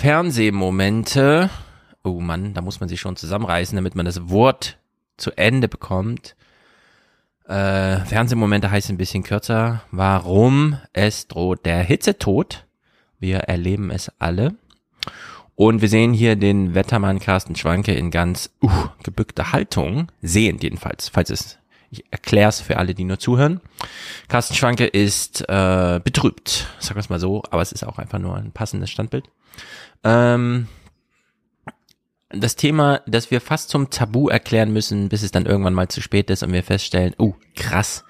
Fernsehmomente. Oh Mann, da muss man sich schon zusammenreißen, damit man das Wort zu Ende bekommt. Äh, Fernsehmomente heißt ein bisschen kürzer. Warum es droht der Hitzetod. Wir erleben es alle. Und wir sehen hier den Wettermann Carsten Schwanke in ganz uh, gebückter Haltung. Sehend jedenfalls, falls es ich erkläre es für alle, die nur zuhören. Carsten Schwanke ist äh, betrübt, sagen wir es mal so, aber es ist auch einfach nur ein passendes Standbild. Ähm, das Thema, das wir fast zum Tabu erklären müssen, bis es dann irgendwann mal zu spät ist und wir feststellen, oh, krass,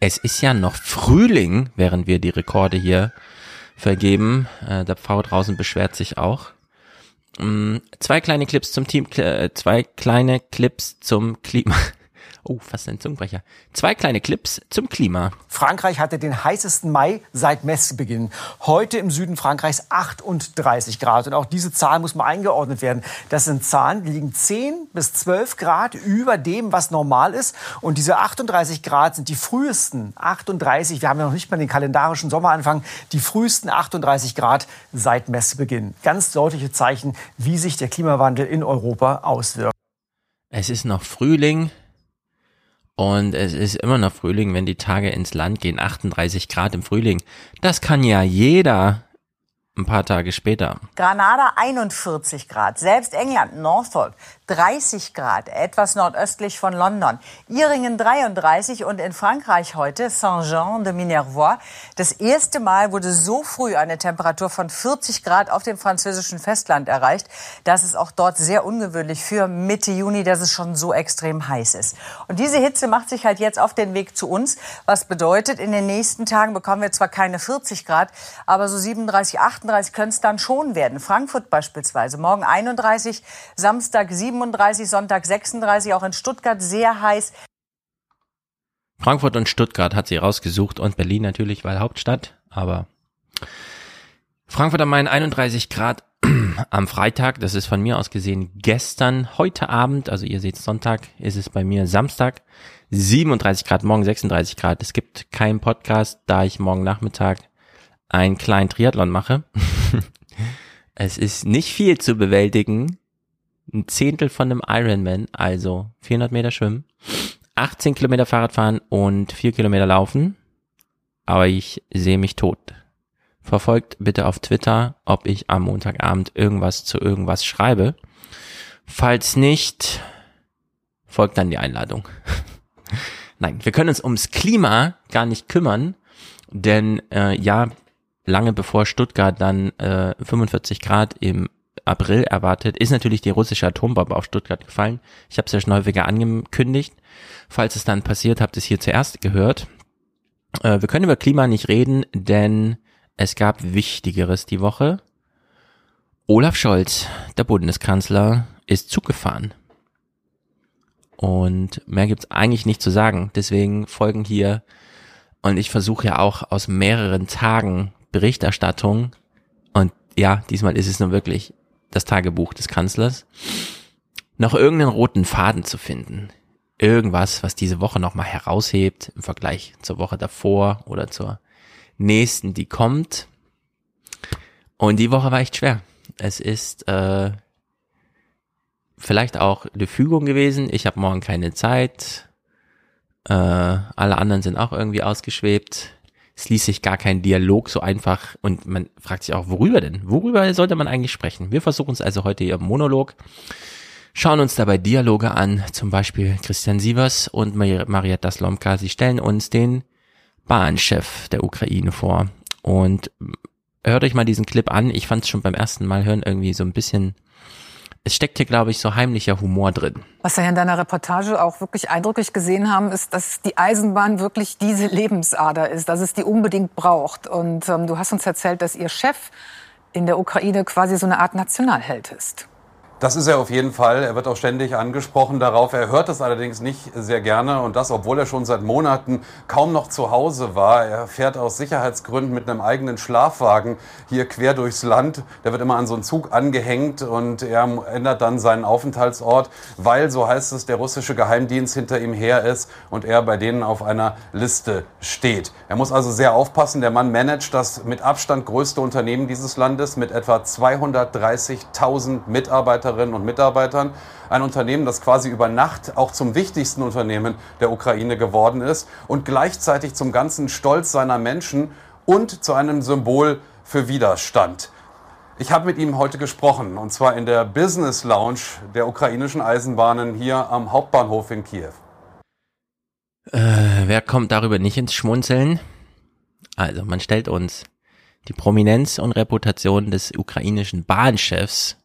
es ist ja noch Frühling, während wir die Rekorde hier vergeben. Äh, der Pfau draußen beschwert sich auch. Ähm, zwei kleine Clips zum Team, äh, zwei kleine Clips zum Klima. Oh, fast ein Zungenbrecher. Zwei kleine Clips zum Klima. Frankreich hatte den heißesten Mai seit Messbeginn. Heute im Süden Frankreichs 38 Grad. Und auch diese Zahl muss mal eingeordnet werden. Das sind Zahlen, die liegen 10 bis 12 Grad über dem, was normal ist. Und diese 38 Grad sind die frühesten 38, wir haben ja noch nicht mal den kalendarischen Sommeranfang, die frühesten 38 Grad seit Messbeginn. Ganz deutliche Zeichen, wie sich der Klimawandel in Europa auswirkt. Es ist noch Frühling. Und es ist immer noch Frühling, wenn die Tage ins Land gehen. 38 Grad im Frühling. Das kann ja jeder ein paar Tage später. Granada 41 Grad. Selbst England, Norfolk 30 Grad, etwas nordöstlich von London. Iringen 33 und in Frankreich heute Saint-Jean de Minervois. Das erste Mal wurde so früh eine Temperatur von 40 Grad auf dem französischen Festland erreicht. Das ist auch dort sehr ungewöhnlich für Mitte Juni, dass es schon so extrem heiß ist. Und diese Hitze macht sich halt jetzt auf den Weg zu uns. Was bedeutet, in den nächsten Tagen bekommen wir zwar keine 40 Grad, aber so 37, 38 können es dann schon werden. Frankfurt beispielsweise. Morgen 31, Samstag 37. 37, Sonntag 36, auch in Stuttgart sehr heiß. Frankfurt und Stuttgart hat sie rausgesucht und Berlin natürlich, weil Hauptstadt, aber Frankfurt am Main 31 Grad am Freitag, das ist von mir aus gesehen gestern, heute Abend, also ihr seht Sonntag, ist es bei mir Samstag, 37 Grad, morgen 36 Grad. Es gibt keinen Podcast, da ich morgen Nachmittag einen kleinen Triathlon mache. es ist nicht viel zu bewältigen, ein Zehntel von einem Ironman, also 400 Meter schwimmen, 18 Kilometer Fahrrad fahren und 4 Kilometer laufen. Aber ich sehe mich tot. Verfolgt bitte auf Twitter, ob ich am Montagabend irgendwas zu irgendwas schreibe. Falls nicht, folgt dann die Einladung. Nein, wir können uns ums Klima gar nicht kümmern, denn äh, ja, lange bevor Stuttgart dann äh, 45 Grad im April erwartet, ist natürlich die russische Atombombe auf Stuttgart gefallen. Ich habe es ja schon häufiger angekündigt. Falls es dann passiert, habt ihr es hier zuerst gehört. Äh, wir können über Klima nicht reden, denn es gab Wichtigeres die Woche. Olaf Scholz, der Bundeskanzler, ist zugefahren. Und mehr gibt's eigentlich nicht zu sagen. Deswegen folgen hier, und ich versuche ja auch aus mehreren Tagen Berichterstattung, und ja, diesmal ist es nun wirklich das Tagebuch des Kanzlers, noch irgendeinen roten Faden zu finden. Irgendwas, was diese Woche nochmal heraushebt im Vergleich zur Woche davor oder zur nächsten, die kommt. Und die Woche war echt schwer. Es ist äh, vielleicht auch eine Fügung gewesen. Ich habe morgen keine Zeit. Äh, alle anderen sind auch irgendwie ausgeschwebt es ließ sich gar kein Dialog so einfach und man fragt sich auch, worüber denn? Worüber sollte man eigentlich sprechen? Wir versuchen es also heute hier im Monolog, schauen uns dabei Dialoge an, zum Beispiel Christian Sievers und Marietta Slomka. Sie stellen uns den Bahnchef der Ukraine vor und hört euch mal diesen Clip an. Ich fand es schon beim ersten Mal hören irgendwie so ein bisschen es steckt hier, glaube ich, so heimlicher Humor drin. Was wir in deiner Reportage auch wirklich eindrücklich gesehen haben, ist, dass die Eisenbahn wirklich diese Lebensader ist, dass es die unbedingt braucht. Und ähm, du hast uns erzählt, dass ihr Chef in der Ukraine quasi so eine Art Nationalheld ist. Das ist er auf jeden Fall. Er wird auch ständig angesprochen darauf. Er hört es allerdings nicht sehr gerne und das, obwohl er schon seit Monaten kaum noch zu Hause war. Er fährt aus Sicherheitsgründen mit einem eigenen Schlafwagen hier quer durchs Land. Der wird immer an so einen Zug angehängt und er ändert dann seinen Aufenthaltsort, weil, so heißt es, der russische Geheimdienst hinter ihm her ist und er bei denen auf einer Liste steht. Er muss also sehr aufpassen. Der Mann managt das mit Abstand größte Unternehmen dieses Landes mit etwa 230.000 Mitarbeitern Mitarbeiterinnen und Mitarbeitern. Ein Unternehmen, das quasi über Nacht auch zum wichtigsten Unternehmen der Ukraine geworden ist und gleichzeitig zum ganzen Stolz seiner Menschen und zu einem Symbol für Widerstand. Ich habe mit ihm heute gesprochen, und zwar in der Business Lounge der ukrainischen Eisenbahnen hier am Hauptbahnhof in Kiew. Äh, wer kommt darüber nicht ins Schmunzeln? Also, man stellt uns die Prominenz und Reputation des ukrainischen Bahnchefs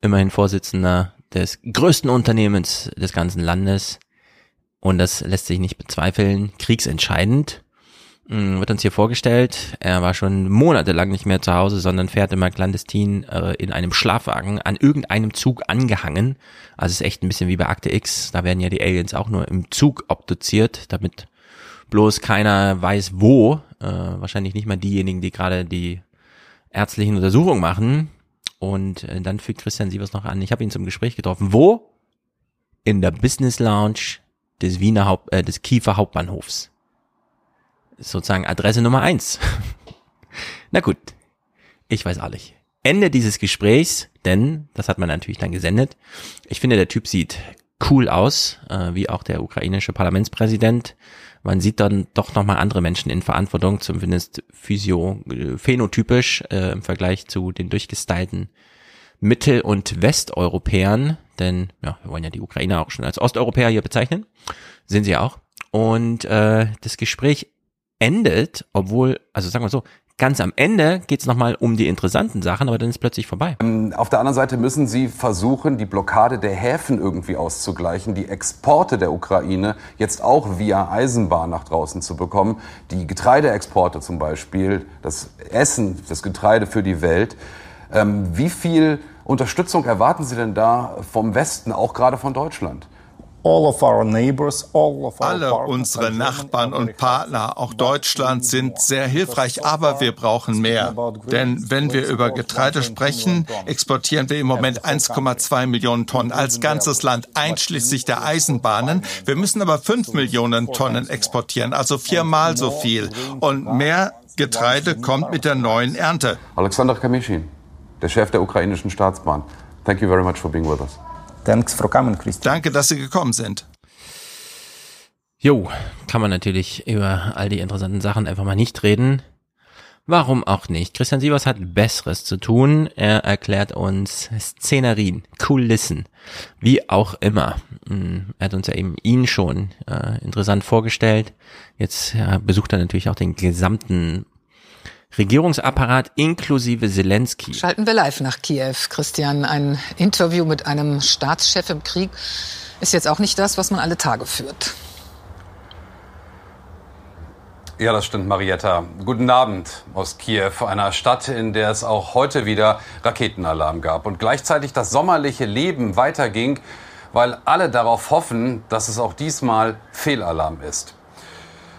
immerhin Vorsitzender des größten Unternehmens des ganzen Landes. Und das lässt sich nicht bezweifeln. Kriegsentscheidend. Hm, wird uns hier vorgestellt. Er war schon monatelang nicht mehr zu Hause, sondern fährt immer clandestin äh, in einem Schlafwagen an irgendeinem Zug angehangen. Also es ist echt ein bisschen wie bei Akte X. Da werden ja die Aliens auch nur im Zug obduziert, damit bloß keiner weiß wo. Äh, wahrscheinlich nicht mal diejenigen, die gerade die ärztlichen Untersuchungen machen. Und äh, dann fügt Christian Sievers noch an, ich habe ihn zum Gespräch getroffen. Wo? In der Business Lounge des Wiener Haupt, äh, des Kiefer Hauptbahnhofs. Sozusagen Adresse Nummer eins. Na gut, ich weiß auch nicht. Ende dieses Gesprächs, denn das hat man natürlich dann gesendet. Ich finde, der Typ sieht cool aus, äh, wie auch der ukrainische Parlamentspräsident man sieht dann doch nochmal andere Menschen in Verantwortung, zumindest physio, äh, phänotypisch äh, im Vergleich zu den durchgestylten Mittel- und Westeuropäern, denn ja, wir wollen ja die Ukrainer auch schon als Osteuropäer hier bezeichnen, sind sie auch. Und äh, das Gespräch endet, obwohl, also sagen wir so, Ganz am Ende geht es nochmal um die interessanten Sachen, aber dann ist plötzlich vorbei. Ähm, auf der anderen Seite müssen Sie versuchen, die Blockade der Häfen irgendwie auszugleichen, die Exporte der Ukraine jetzt auch via Eisenbahn nach draußen zu bekommen, die Getreideexporte zum Beispiel, das Essen, das Getreide für die Welt. Ähm, wie viel Unterstützung erwarten Sie denn da vom Westen, auch gerade von Deutschland? Alle unsere Nachbarn und Partner, auch Deutschland, sind sehr hilfreich, aber wir brauchen mehr. Denn wenn wir über Getreide sprechen, exportieren wir im Moment 1,2 Millionen Tonnen als ganzes Land, einschließlich der Eisenbahnen. Wir müssen aber 5 Millionen Tonnen exportieren, also viermal so viel. Und mehr Getreide kommt mit der neuen Ernte. Alexander Kamischin, der Chef der ukrainischen Staatsbahn. Thank you very much for being with us. Thanks for coming, Christian. Danke, dass Sie gekommen sind. Jo, kann man natürlich über all die interessanten Sachen einfach mal nicht reden. Warum auch nicht? Christian Sievers hat Besseres zu tun. Er erklärt uns Szenerien, Kulissen, wie auch immer. Hm, er hat uns ja eben ihn schon äh, interessant vorgestellt. Jetzt ja, besucht er natürlich auch den gesamten Regierungsapparat inklusive Zelensky. Schalten wir live nach Kiew, Christian. Ein Interview mit einem Staatschef im Krieg ist jetzt auch nicht das, was man alle Tage führt. Ja, das stimmt, Marietta. Guten Abend aus Kiew, einer Stadt, in der es auch heute wieder Raketenalarm gab und gleichzeitig das sommerliche Leben weiterging, weil alle darauf hoffen, dass es auch diesmal Fehlalarm ist.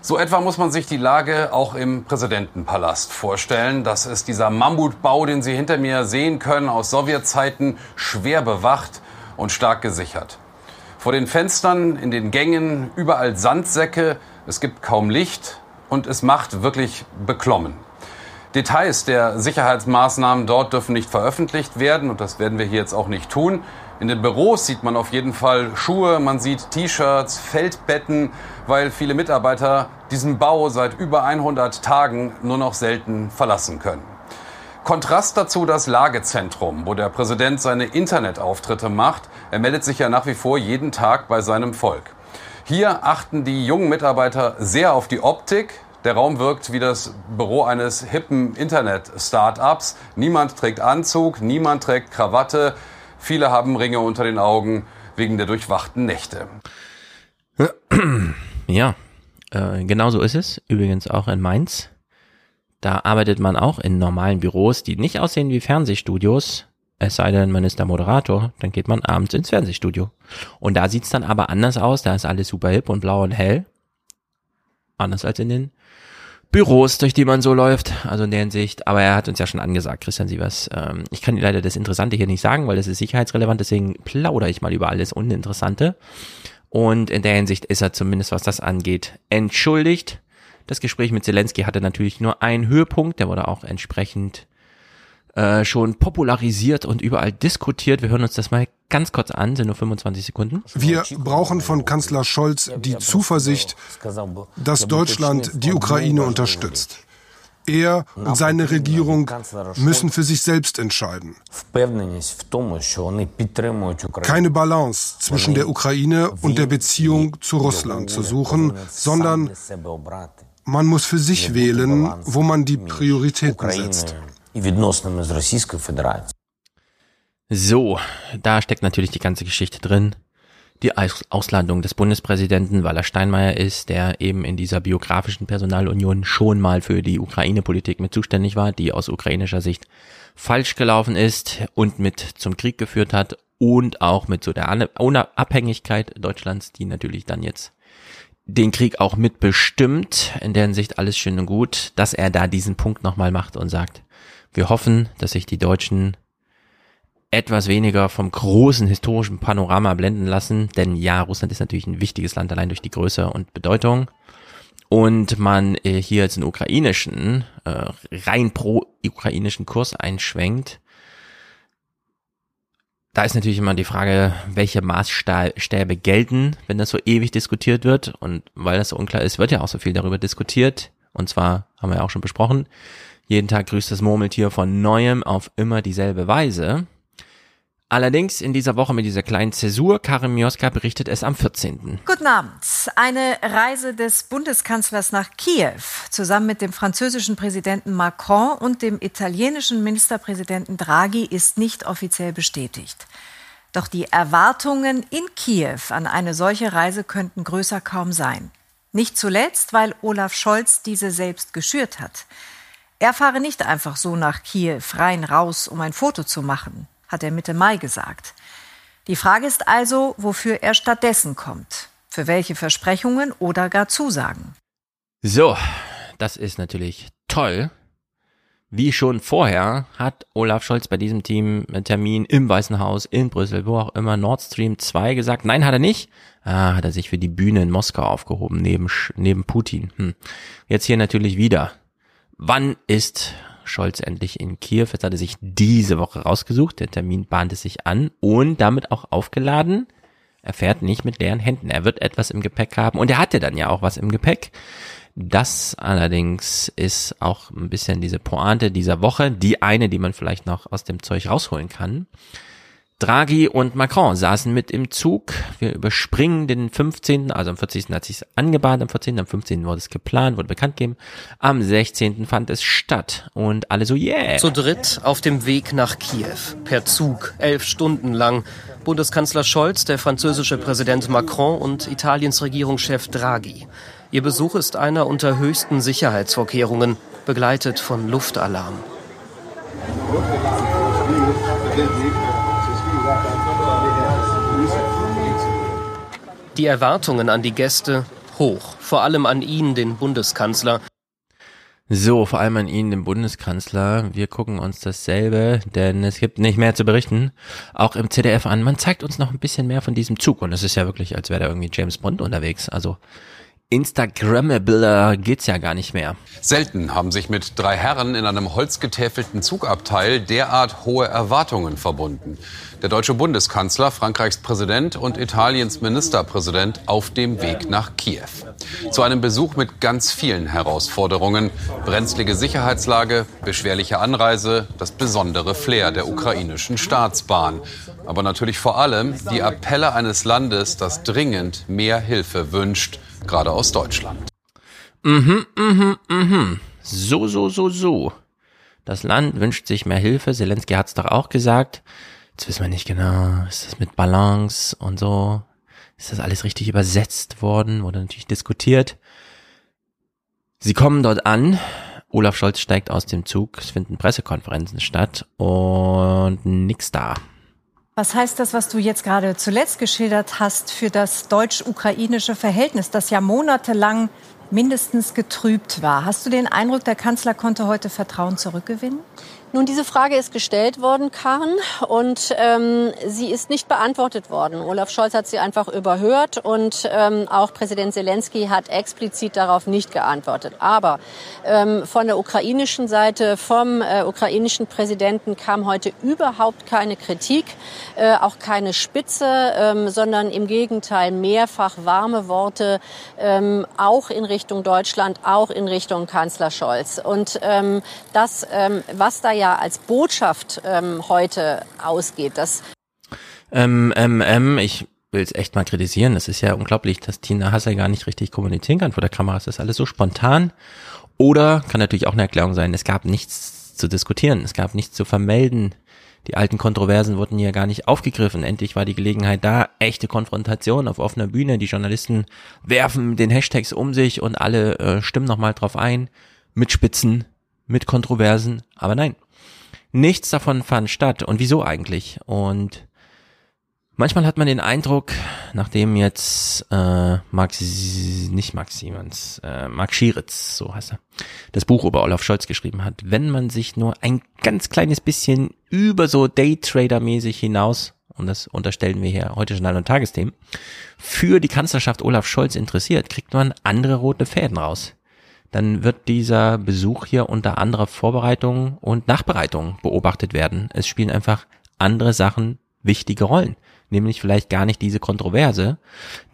So etwa muss man sich die Lage auch im Präsidentenpalast vorstellen. Das ist dieser Mammutbau, den Sie hinter mir sehen können, aus Sowjetzeiten, schwer bewacht und stark gesichert. Vor den Fenstern, in den Gängen, überall Sandsäcke, es gibt kaum Licht und es macht wirklich beklommen. Details der Sicherheitsmaßnahmen dort dürfen nicht veröffentlicht werden und das werden wir hier jetzt auch nicht tun. In den Büros sieht man auf jeden Fall Schuhe, man sieht T-Shirts, Feldbetten, weil viele Mitarbeiter diesen Bau seit über 100 Tagen nur noch selten verlassen können. Kontrast dazu das Lagezentrum, wo der Präsident seine Internetauftritte macht. Er meldet sich ja nach wie vor jeden Tag bei seinem Volk. Hier achten die jungen Mitarbeiter sehr auf die Optik. Der Raum wirkt wie das Büro eines hippen Internet-Startups. Niemand trägt Anzug, niemand trägt Krawatte. Viele haben Ringe unter den Augen wegen der durchwachten Nächte. Ja, äh, genau so ist es. Übrigens auch in Mainz. Da arbeitet man auch in normalen Büros, die nicht aussehen wie Fernsehstudios, Es sei denn, man ist der Moderator, dann geht man abends ins Fernsehstudio. Und da sieht's dann aber anders aus, da ist alles super hip und blau und hell. Anders als in den Büros, durch die man so läuft, also in der Hinsicht. Aber er hat uns ja schon angesagt, Christian Sievers. Ähm, ich kann dir leider das Interessante hier nicht sagen, weil das ist sicherheitsrelevant, deswegen plaudere ich mal über alles Uninteressante. Und in der Hinsicht ist er zumindest, was das angeht, entschuldigt. Das Gespräch mit Zelensky hatte natürlich nur einen Höhepunkt, der wurde auch entsprechend äh, schon popularisiert und überall diskutiert. Wir hören uns das mal ganz kurz an, sind nur 25 Sekunden. Wir brauchen von Kanzler Scholz die Zuversicht, dass Deutschland die Ukraine unterstützt. Er und seine Regierung müssen für sich selbst entscheiden. Keine Balance zwischen der Ukraine und der Beziehung zu Russland zu suchen, sondern man muss für sich wählen, wo man die Prioritäten setzt So, da steckt natürlich die ganze Geschichte drin. Die Auslandung des Bundespräsidenten Walter Steinmeier ist, der eben in dieser biografischen Personalunion schon mal für die Ukraine-Politik mit zuständig war, die aus ukrainischer Sicht falsch gelaufen ist und mit zum Krieg geführt hat und auch mit so der Unabhängigkeit Deutschlands, die natürlich dann jetzt den Krieg auch mitbestimmt, in deren Sicht alles schön und gut, dass er da diesen Punkt nochmal macht und sagt, wir hoffen, dass sich die Deutschen etwas weniger vom großen historischen Panorama blenden lassen, denn ja, Russland ist natürlich ein wichtiges Land allein durch die Größe und Bedeutung. Und man äh, hier jetzt einen ukrainischen, äh, rein pro-ukrainischen Kurs einschwenkt. Da ist natürlich immer die Frage, welche Maßstäbe gelten, wenn das so ewig diskutiert wird. Und weil das so unklar ist, wird ja auch so viel darüber diskutiert. Und zwar haben wir ja auch schon besprochen, jeden Tag grüßt das Murmeltier von neuem auf immer dieselbe Weise. Allerdings in dieser Woche mit dieser kleinen Zäsur, Karin Mioska berichtet es am 14. Guten Abend. Eine Reise des Bundeskanzlers nach Kiew zusammen mit dem französischen Präsidenten Macron und dem italienischen Ministerpräsidenten Draghi ist nicht offiziell bestätigt. Doch die Erwartungen in Kiew an eine solche Reise könnten größer kaum sein. Nicht zuletzt, weil Olaf Scholz diese selbst geschürt hat. Er fahre nicht einfach so nach Kiew rein raus, um ein Foto zu machen, hat er Mitte Mai gesagt. Die Frage ist also, wofür er stattdessen kommt, für welche Versprechungen oder gar Zusagen. So, das ist natürlich toll. Wie schon vorher hat Olaf Scholz bei diesem Team einen Termin im Weißen Haus in Brüssel, wo auch immer, Nord Stream 2 gesagt. Nein, hat er nicht. Ah, hat er sich für die Bühne in Moskau aufgehoben, neben, neben Putin. Hm. Jetzt hier natürlich wieder. Wann ist Scholz endlich in Kiew? Jetzt hat er sich diese Woche rausgesucht. Der Termin bahnte sich an und damit auch aufgeladen. Er fährt nicht mit leeren Händen. Er wird etwas im Gepäck haben und er hatte dann ja auch was im Gepäck. Das allerdings ist auch ein bisschen diese Pointe dieser Woche, die eine, die man vielleicht noch aus dem Zeug rausholen kann. Draghi und Macron saßen mit im Zug. Wir überspringen den 15., also am 40. hat sich angebahnt, am 14., am 15. wurde es geplant, wurde bekannt gegeben. Am 16. fand es statt und alle so, yeah. Zu dritt auf dem Weg nach Kiew. Per Zug, elf Stunden lang. Bundeskanzler Scholz, der französische Präsident Macron und Italiens Regierungschef Draghi. Ihr Besuch ist einer unter höchsten Sicherheitsvorkehrungen, begleitet von Luftalarm. Die Erwartungen an die Gäste hoch, vor allem an ihn, den Bundeskanzler. So, vor allem an ihn, den Bundeskanzler. Wir gucken uns dasselbe, denn es gibt nicht mehr zu berichten. Auch im ZDF an. Man zeigt uns noch ein bisschen mehr von diesem Zug und es ist ja wirklich, als wäre da irgendwie James Bond unterwegs. Also Instagrammable geht's ja gar nicht mehr. Selten haben sich mit drei Herren in einem holzgetäfelten Zugabteil derart hohe Erwartungen verbunden. Der deutsche Bundeskanzler, Frankreichs Präsident und Italiens Ministerpräsident auf dem Weg nach Kiew. Zu einem Besuch mit ganz vielen Herausforderungen. Brenzlige Sicherheitslage, beschwerliche Anreise, das besondere Flair der ukrainischen Staatsbahn. Aber natürlich vor allem die Appelle eines Landes, das dringend mehr Hilfe wünscht gerade aus Deutschland. Mhm, mhm, mhm. So, so, so, so. Das Land wünscht sich mehr Hilfe. Zelensky hat es doch auch gesagt. Jetzt wissen wir nicht genau, ist das mit Balance und so. Ist das alles richtig übersetzt worden? Wurde natürlich diskutiert. Sie kommen dort an Olaf Scholz steigt aus dem Zug, es finden Pressekonferenzen statt und nix da. Was heißt das, was du jetzt gerade zuletzt geschildert hast, für das deutsch-ukrainische Verhältnis, das ja monatelang mindestens getrübt war? Hast du den Eindruck, der Kanzler konnte heute Vertrauen zurückgewinnen? Nun, diese Frage ist gestellt worden, Karen, und ähm, sie ist nicht beantwortet worden. Olaf Scholz hat sie einfach überhört und ähm, auch Präsident Zelensky hat explizit darauf nicht geantwortet. Aber ähm, von der ukrainischen Seite, vom äh, ukrainischen Präsidenten kam heute überhaupt keine Kritik, äh, auch keine Spitze, ähm, sondern im Gegenteil mehrfach warme Worte, ähm, auch in Richtung Deutschland, auch in Richtung Kanzler Scholz. Und ähm, das, ähm, was da ja als Botschaft ähm, heute ausgeht. Das ähm, ähm, ähm, ich will es echt mal kritisieren. Es ist ja unglaublich, dass Tina Hassel gar nicht richtig kommunizieren kann vor der Kamera. Es ist alles so spontan. Oder kann natürlich auch eine Erklärung sein, es gab nichts zu diskutieren, es gab nichts zu vermelden. Die alten Kontroversen wurden hier gar nicht aufgegriffen. Endlich war die Gelegenheit da, echte Konfrontation auf offener Bühne. Die Journalisten werfen den Hashtags um sich und alle äh, stimmen nochmal drauf ein, mit Spitzen, mit Kontroversen. Aber nein, Nichts davon fand statt. Und wieso eigentlich? Und manchmal hat man den Eindruck, nachdem jetzt äh, Max, nicht Max Siemens, äh, Mark Schieritz, so heißt er, das Buch über Olaf Scholz geschrieben hat, wenn man sich nur ein ganz kleines bisschen über so Daytrader-mäßig hinaus und das unterstellen wir hier heute Journal und Tagesthemen, für die Kanzlerschaft Olaf Scholz interessiert, kriegt man andere rote Fäden raus dann wird dieser Besuch hier unter anderer Vorbereitung und Nachbereitung beobachtet werden. Es spielen einfach andere Sachen wichtige Rollen, nämlich vielleicht gar nicht diese Kontroverse,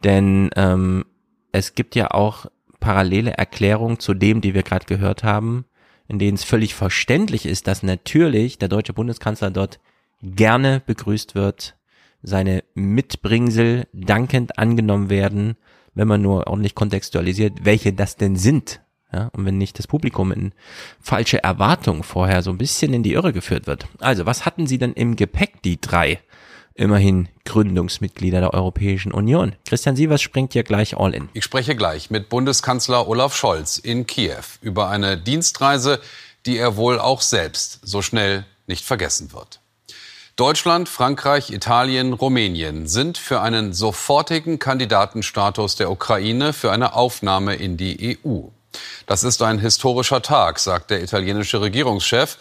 denn ähm, es gibt ja auch parallele Erklärungen zu dem, die wir gerade gehört haben, in denen es völlig verständlich ist, dass natürlich der deutsche Bundeskanzler dort gerne begrüßt wird, seine Mitbringsel dankend angenommen werden, wenn man nur ordentlich kontextualisiert, welche das denn sind. Ja, und wenn nicht das Publikum in falsche Erwartungen vorher so ein bisschen in die Irre geführt wird. Also, was hatten Sie denn im Gepäck, die drei? Immerhin Gründungsmitglieder der Europäischen Union. Christian Sievers springt hier gleich all in. Ich spreche gleich mit Bundeskanzler Olaf Scholz in Kiew über eine Dienstreise, die er wohl auch selbst so schnell nicht vergessen wird. Deutschland, Frankreich, Italien, Rumänien sind für einen sofortigen Kandidatenstatus der Ukraine für eine Aufnahme in die EU. Das ist ein historischer Tag, sagt der italienische Regierungschef,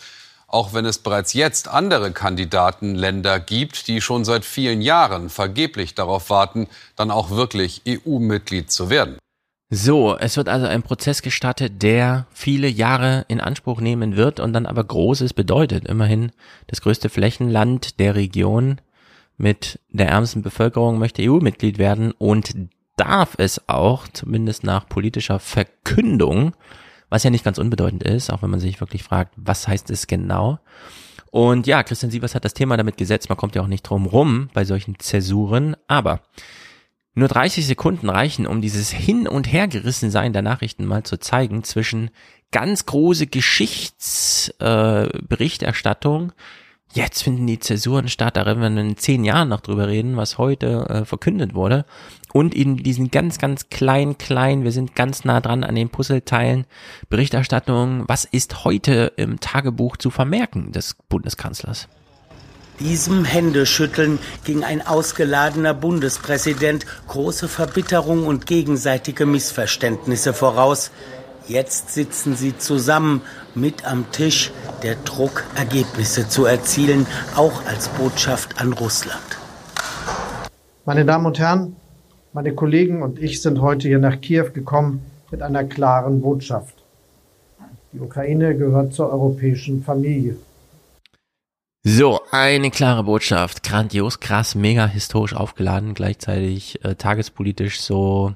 auch wenn es bereits jetzt andere Kandidatenländer gibt, die schon seit vielen Jahren vergeblich darauf warten, dann auch wirklich EU-Mitglied zu werden. So, es wird also ein Prozess gestartet, der viele Jahre in Anspruch nehmen wird und dann aber Großes bedeutet. Immerhin das größte Flächenland der Region mit der ärmsten Bevölkerung möchte EU-Mitglied werden und darf es auch, zumindest nach politischer Verkündung, was ja nicht ganz unbedeutend ist, auch wenn man sich wirklich fragt, was heißt es genau. Und ja, Christian Sievers hat das Thema damit gesetzt, man kommt ja auch nicht drum rum bei solchen Zäsuren, aber nur 30 Sekunden reichen, um dieses Hin- und Hergerissensein der Nachrichten mal zu zeigen zwischen ganz große Geschichtsberichterstattung, äh, Jetzt finden die Zäsuren statt, da werden wir in zehn Jahren noch drüber reden, was heute äh, verkündet wurde. Und in diesen ganz, ganz klein, klein, wir sind ganz nah dran an den Puzzleteilen, Berichterstattung, was ist heute im Tagebuch zu vermerken des Bundeskanzlers? Diesem Händeschütteln ging ein ausgeladener Bundespräsident große Verbitterung und gegenseitige Missverständnisse voraus. Jetzt sitzen sie zusammen mit am Tisch, der Druck, Ergebnisse zu erzielen, auch als Botschaft an Russland. Meine Damen und Herren, meine Kollegen und ich sind heute hier nach Kiew gekommen mit einer klaren Botschaft. Die Ukraine gehört zur europäischen Familie. So, eine klare Botschaft. Grandios, krass, mega historisch aufgeladen, gleichzeitig äh, tagespolitisch so,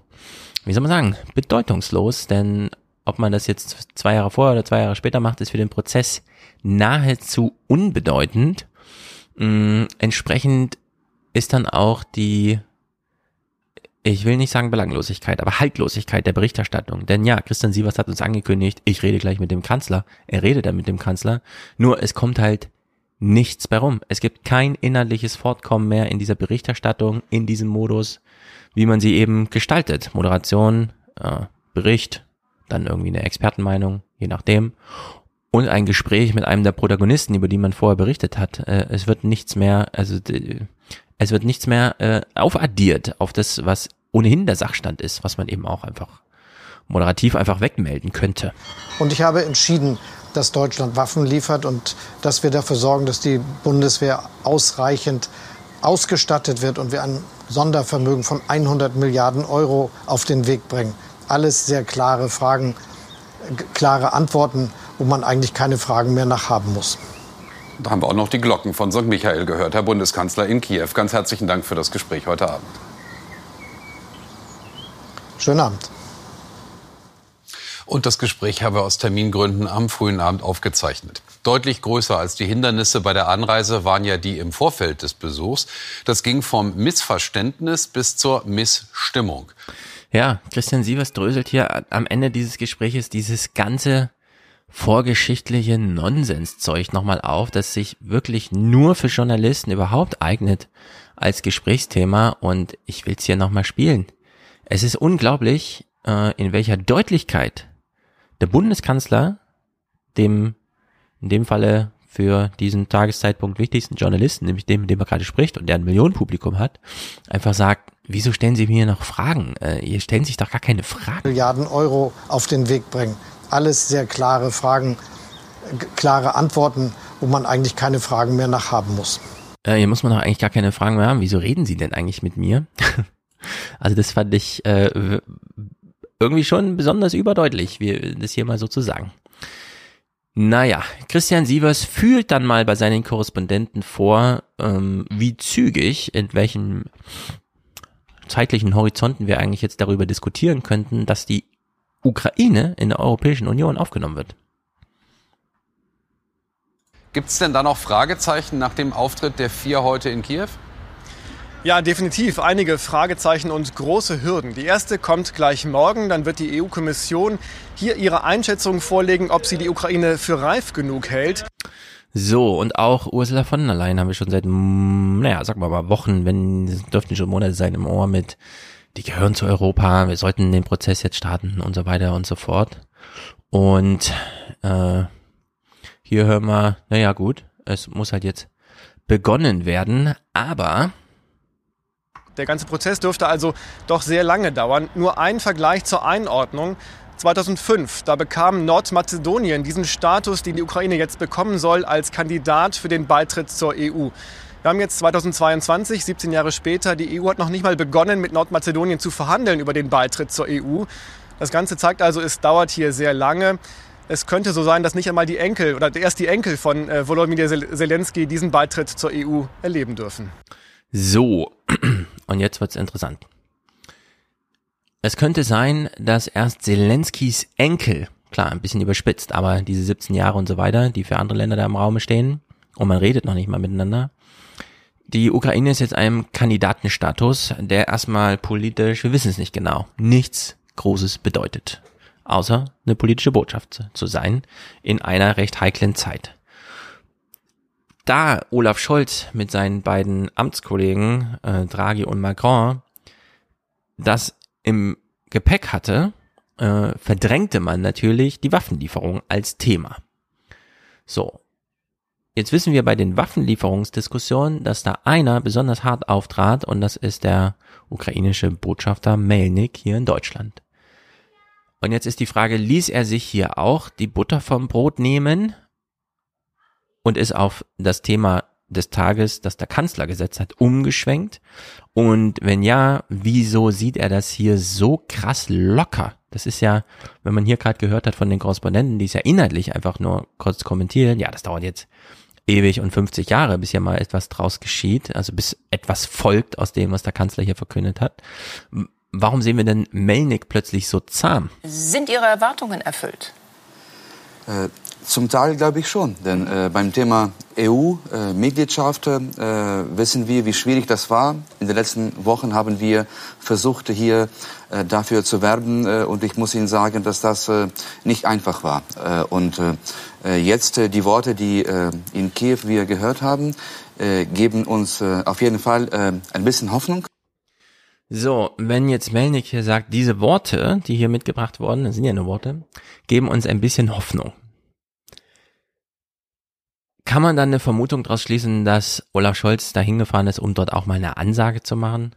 wie soll man sagen, bedeutungslos, denn ob man das jetzt zwei Jahre vorher oder zwei Jahre später macht, ist für den Prozess nahezu unbedeutend. Ähm, entsprechend ist dann auch die, ich will nicht sagen Belanglosigkeit, aber Haltlosigkeit der Berichterstattung. Denn ja, Christian Sievers hat uns angekündigt, ich rede gleich mit dem Kanzler. Er redet dann mit dem Kanzler. Nur es kommt halt nichts bei rum. Es gibt kein inhaltliches Fortkommen mehr in dieser Berichterstattung, in diesem Modus, wie man sie eben gestaltet. Moderation, äh, Bericht, dann irgendwie eine Expertenmeinung, je nachdem, und ein Gespräch mit einem der Protagonisten, über die man vorher berichtet hat. Äh, es wird nichts mehr, also es wird nichts mehr äh, aufaddiert auf das, was ohnehin der Sachstand ist, was man eben auch einfach moderativ einfach wegmelden könnte. Und ich habe entschieden, dass Deutschland Waffen liefert und dass wir dafür sorgen, dass die Bundeswehr ausreichend ausgestattet wird und wir ein Sondervermögen von 100 Milliarden Euro auf den Weg bringen. Alles sehr klare Fragen, klare Antworten, wo man eigentlich keine Fragen mehr nachhaben muss. Da haben wir auch noch die Glocken von St. Michael gehört, Herr Bundeskanzler in Kiew. Ganz herzlichen Dank für das Gespräch heute Abend. Schönen Abend. Und das Gespräch haben wir aus Termingründen am frühen Abend aufgezeichnet. Deutlich größer als die Hindernisse bei der Anreise waren ja die im Vorfeld des Besuchs. Das ging vom Missverständnis bis zur Missstimmung. Ja, Christian Sievers dröselt hier am Ende dieses Gespräches dieses ganze vorgeschichtliche Nonsenszeug nochmal auf, das sich wirklich nur für Journalisten überhaupt eignet als Gesprächsthema und ich will es hier nochmal spielen. Es ist unglaublich, äh, in welcher Deutlichkeit der Bundeskanzler dem, in dem Falle für diesen Tageszeitpunkt wichtigsten Journalisten, nämlich dem, mit dem er gerade spricht und der ein Millionenpublikum hat, einfach sagt, wieso stellen Sie mir noch Fragen? Äh, ihr stellen sich doch gar keine Fragen. Milliarden Euro auf den Weg bringen. Alles sehr klare Fragen, klare Antworten, wo man eigentlich keine Fragen mehr nachhaben muss. Äh, hier muss man doch eigentlich gar keine Fragen mehr haben. Wieso reden Sie denn eigentlich mit mir? also das fand ich äh, irgendwie schon besonders überdeutlich, wie das hier mal so zu sagen. Naja, Christian Sievers fühlt dann mal bei seinen Korrespondenten vor, ähm, wie zügig, in welchen zeitlichen Horizonten wir eigentlich jetzt darüber diskutieren könnten, dass die Ukraine in der Europäischen Union aufgenommen wird. Gibt es denn da noch Fragezeichen nach dem Auftritt der vier heute in Kiew? Ja, definitiv. Einige Fragezeichen und große Hürden. Die erste kommt gleich morgen. Dann wird die EU-Kommission hier ihre Einschätzung vorlegen, ob sie die Ukraine für reif genug hält. So, und auch Ursula von der Leyen haben wir schon seit, naja, sagen wir mal Wochen, wenn, dürften schon Monate sein im Ohr mit, die gehören zu Europa, wir sollten den Prozess jetzt starten und so weiter und so fort. Und äh, hier hören wir, naja gut, es muss halt jetzt begonnen werden, aber der ganze Prozess dürfte also doch sehr lange dauern. Nur ein Vergleich zur Einordnung. 2005, da bekam Nordmazedonien diesen Status, den die Ukraine jetzt bekommen soll, als Kandidat für den Beitritt zur EU. Wir haben jetzt 2022, 17 Jahre später. Die EU hat noch nicht mal begonnen, mit Nordmazedonien zu verhandeln über den Beitritt zur EU. Das Ganze zeigt also, es dauert hier sehr lange. Es könnte so sein, dass nicht einmal die Enkel oder erst die Enkel von äh, Volodymyr Zelensky diesen Beitritt zur EU erleben dürfen. So, und jetzt wird's interessant. Es könnte sein, dass erst Zelenskys Enkel, klar, ein bisschen überspitzt, aber diese 17 Jahre und so weiter, die für andere Länder da im Raume stehen, und man redet noch nicht mal miteinander. Die Ukraine ist jetzt einem Kandidatenstatus, der erstmal politisch, wir wissen es nicht genau, nichts Großes bedeutet. Außer eine politische Botschaft zu sein in einer recht heiklen Zeit da Olaf Scholz mit seinen beiden Amtskollegen äh, Draghi und Macron das im Gepäck hatte, äh, verdrängte man natürlich die Waffenlieferung als Thema. So. Jetzt wissen wir bei den Waffenlieferungsdiskussionen, dass da einer besonders hart auftrat und das ist der ukrainische Botschafter Melnik hier in Deutschland. Und jetzt ist die Frage, ließ er sich hier auch die Butter vom Brot nehmen und ist auf das Thema des Tages, das der Kanzler gesetzt hat, umgeschwenkt? Und wenn ja, wieso sieht er das hier so krass locker? Das ist ja, wenn man hier gerade gehört hat von den Korrespondenten, die es ja inhaltlich einfach nur kurz kommentieren, ja, das dauert jetzt ewig und 50 Jahre, bis ja mal etwas draus geschieht, also bis etwas folgt aus dem, was der Kanzler hier verkündet hat. Warum sehen wir denn Melnik plötzlich so zahm? Sind Ihre Erwartungen erfüllt? Zum Teil glaube ich schon, denn äh, beim Thema EU-Mitgliedschaft äh, äh, wissen wir, wie schwierig das war. In den letzten Wochen haben wir versucht, hier äh, dafür zu werben äh, und ich muss Ihnen sagen, dass das äh, nicht einfach war. Und jetzt die Worte, die in Kiew wir gehört haben, geben uns auf jeden Fall ein bisschen Hoffnung. So, wenn jetzt Melnik hier sagt, diese Worte, die hier mitgebracht wurden, das sind ja nur Worte, geben uns ein bisschen Hoffnung. Kann man dann eine Vermutung daraus schließen, dass Olaf Scholz da hingefahren ist, um dort auch mal eine Ansage zu machen?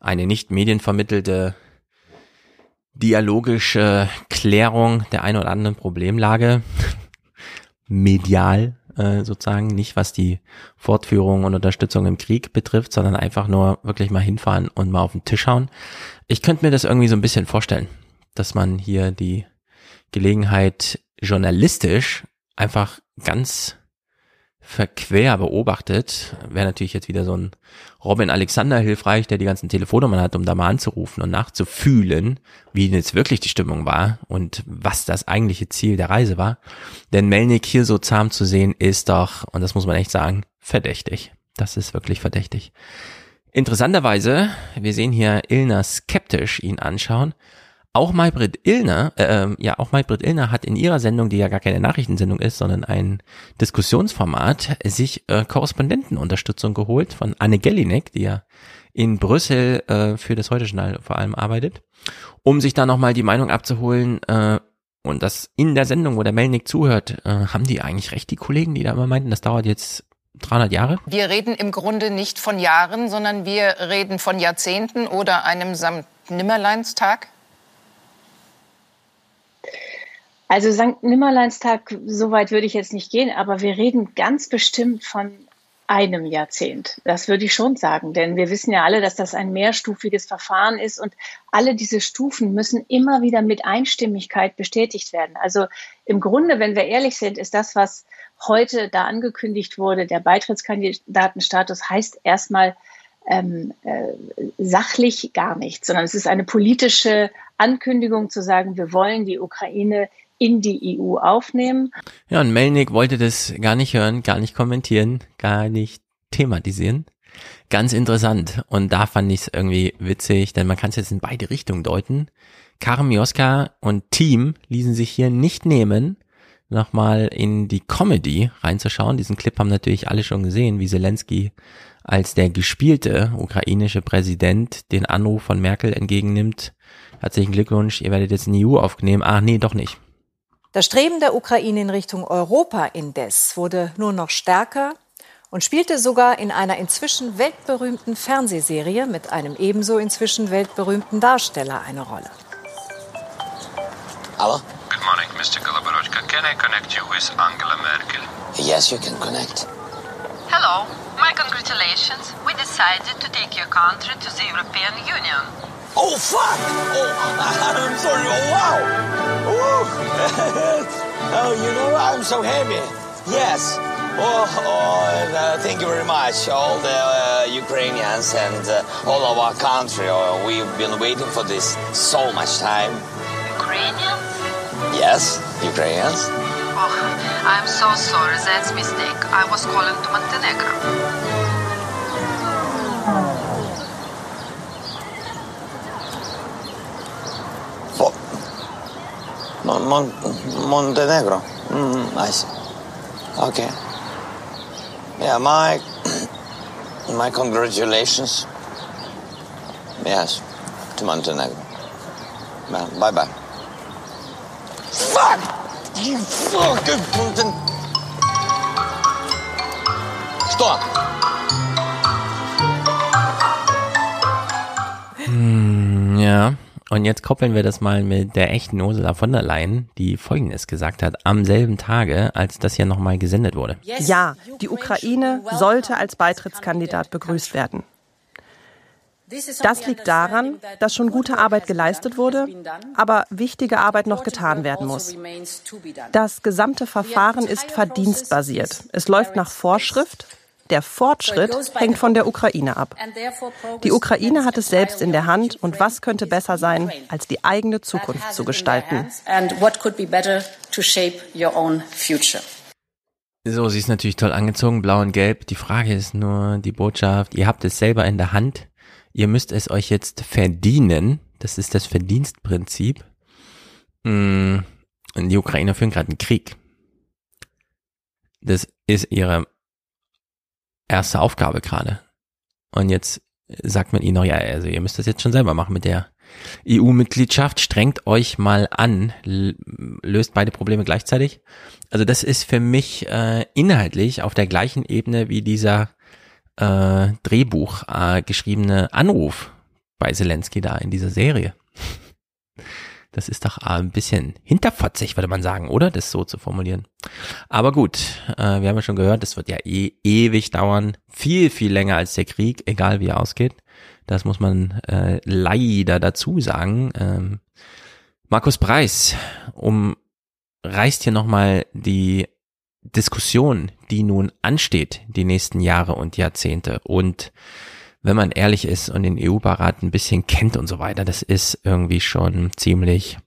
Eine nicht medienvermittelte dialogische Klärung der ein oder anderen Problemlage, medial äh, sozusagen, nicht was die Fortführung und Unterstützung im Krieg betrifft, sondern einfach nur wirklich mal hinfahren und mal auf den Tisch hauen. Ich könnte mir das irgendwie so ein bisschen vorstellen, dass man hier die Gelegenheit journalistisch einfach ganz verquer beobachtet, wäre natürlich jetzt wieder so ein Robin Alexander hilfreich, der die ganzen Telefonnummern hat, um da mal anzurufen und nachzufühlen, wie jetzt wirklich die Stimmung war und was das eigentliche Ziel der Reise war. Denn Melnik hier so zahm zu sehen, ist doch, und das muss man echt sagen, verdächtig. Das ist wirklich verdächtig. Interessanterweise, wir sehen hier Ilna skeptisch ihn anschauen, auch Maybrit Illner, äh, ähm, ja, auch Maybrit Illner hat in ihrer Sendung, die ja gar keine Nachrichtensendung ist, sondern ein Diskussionsformat, sich äh, Korrespondentenunterstützung geholt von Anne Gellinek, die ja in Brüssel äh, für das Heute-Journal vor allem arbeitet, um sich da nochmal die Meinung abzuholen, äh, und das in der Sendung, wo der Melnik zuhört, äh, haben die eigentlich recht, die Kollegen, die da immer meinten, das dauert jetzt 300 Jahre? Wir reden im Grunde nicht von Jahren, sondern wir reden von Jahrzehnten oder einem Samt-Nimmerleinstag. Also St. Nimmerleinstag, so weit würde ich jetzt nicht gehen, aber wir reden ganz bestimmt von einem Jahrzehnt. Das würde ich schon sagen, denn wir wissen ja alle, dass das ein mehrstufiges Verfahren ist und alle diese Stufen müssen immer wieder mit Einstimmigkeit bestätigt werden. Also im Grunde, wenn wir ehrlich sind, ist das, was heute da angekündigt wurde, der Beitrittskandidatenstatus heißt erstmal ähm, äh, sachlich gar nichts, sondern es ist eine politische Ankündigung zu sagen, wir wollen die Ukraine in die EU aufnehmen. Ja, und Melnik wollte das gar nicht hören, gar nicht kommentieren, gar nicht thematisieren. Ganz interessant. Und da fand ich es irgendwie witzig, denn man kann es jetzt in beide Richtungen deuten. Karim Joska und Team ließen sich hier nicht nehmen, nochmal in die Comedy reinzuschauen. Diesen Clip haben natürlich alle schon gesehen, wie Zelensky als der gespielte ukrainische Präsident den Anruf von Merkel entgegennimmt. Herzlichen Glückwunsch, ihr werdet jetzt in die EU aufgenommen. Ach nee, doch nicht. Das Streben der Ukraine in Richtung Europa indes wurde nur noch stärker und spielte sogar in einer inzwischen weltberühmten Fernsehserie mit einem ebenso inzwischen weltberühmten Darsteller eine Rolle. Hello? Good morning, Mr. Goloborodka. Can I connect you with Angela Merkel? Yes, you can connect. Hello. My congratulations. We decided to take your country to the European Union. Oh, fuck! Oh, I'm sorry. Oh, wow! oh, you know, I'm so happy. Yes. Oh, oh uh, thank you very much. All the uh, Ukrainians and uh, all of our country, uh, we've been waiting for this so much time. Ukrainians? Yes, Ukrainians. Oh, I'm so sorry. That's mistake. I was calling to Montenegro. Mon Montenegro. Mm, I see. Okay. Yeah, my my congratulations. Yes, to Montenegro. bye bye. Fuck! You fucking Monten... Что? Hm, ja. Und jetzt koppeln wir das mal mit der echten Ursula von der Leyen, die Folgendes gesagt hat am selben Tage, als das hier nochmal gesendet wurde. Ja, die Ukraine sollte als Beitrittskandidat begrüßt werden. Das liegt daran, dass schon gute Arbeit geleistet wurde, aber wichtige Arbeit noch getan werden muss. Das gesamte Verfahren ist verdienstbasiert. Es läuft nach Vorschrift der Fortschritt hängt von der Ukraine ab. Die Ukraine hat es selbst in der Hand und was könnte besser sein, als die eigene Zukunft zu gestalten. So, sie ist natürlich toll angezogen, blau und gelb. Die Frage ist nur die Botschaft, ihr habt es selber in der Hand. Ihr müsst es euch jetzt verdienen. Das ist das Verdienstprinzip. Mm, die Ukrainer führen gerade einen Krieg. Das ist ihre erste Aufgabe gerade. Und jetzt sagt man ihnen noch, ja, also ihr müsst das jetzt schon selber machen mit der EU-Mitgliedschaft. Strengt euch mal an, löst beide Probleme gleichzeitig. Also das ist für mich äh, inhaltlich auf der gleichen Ebene wie dieser äh, Drehbuch äh, geschriebene Anruf bei Zelensky da in dieser Serie. Das ist doch ein bisschen hinterfotzig, würde man sagen, oder? Das so zu formulieren. Aber gut, äh, wir haben ja schon gehört, es wird ja eh ewig dauern. Viel, viel länger als der Krieg, egal wie er ausgeht. Das muss man äh, leider dazu sagen. Ähm, Markus Preis umreißt hier nochmal die Diskussion, die nun ansteht, die nächsten Jahre und Jahrzehnte. Und wenn man ehrlich ist und den EU-Beirat ein bisschen kennt und so weiter, das ist irgendwie schon ziemlich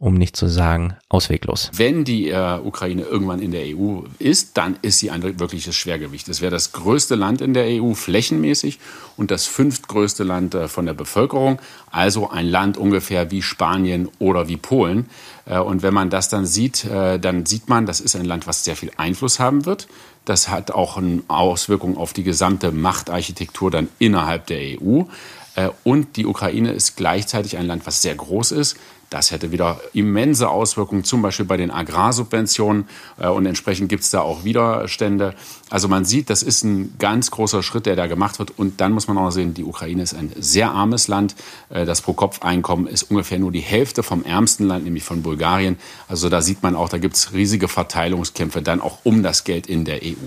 um nicht zu sagen ausweglos. Wenn die äh, Ukraine irgendwann in der EU ist, dann ist sie ein wirkliches Schwergewicht. Es wäre das größte Land in der EU flächenmäßig und das fünftgrößte Land äh, von der Bevölkerung, also ein Land ungefähr wie Spanien oder wie Polen. Äh, und wenn man das dann sieht, äh, dann sieht man, das ist ein Land, was sehr viel Einfluss haben wird. Das hat auch eine Auswirkung auf die gesamte Machtarchitektur dann innerhalb der EU. Äh, und die Ukraine ist gleichzeitig ein Land, was sehr groß ist. Das hätte wieder immense Auswirkungen, zum Beispiel bei den Agrarsubventionen. Äh, und entsprechend gibt es da auch Widerstände. Also man sieht, das ist ein ganz großer Schritt, der da gemacht wird. Und dann muss man auch sehen, die Ukraine ist ein sehr armes Land. Äh, das Pro-Kopf-Einkommen ist ungefähr nur die Hälfte vom ärmsten Land, nämlich von Bulgarien. Also da sieht man auch, da gibt es riesige Verteilungskämpfe dann auch um das Geld in der EU.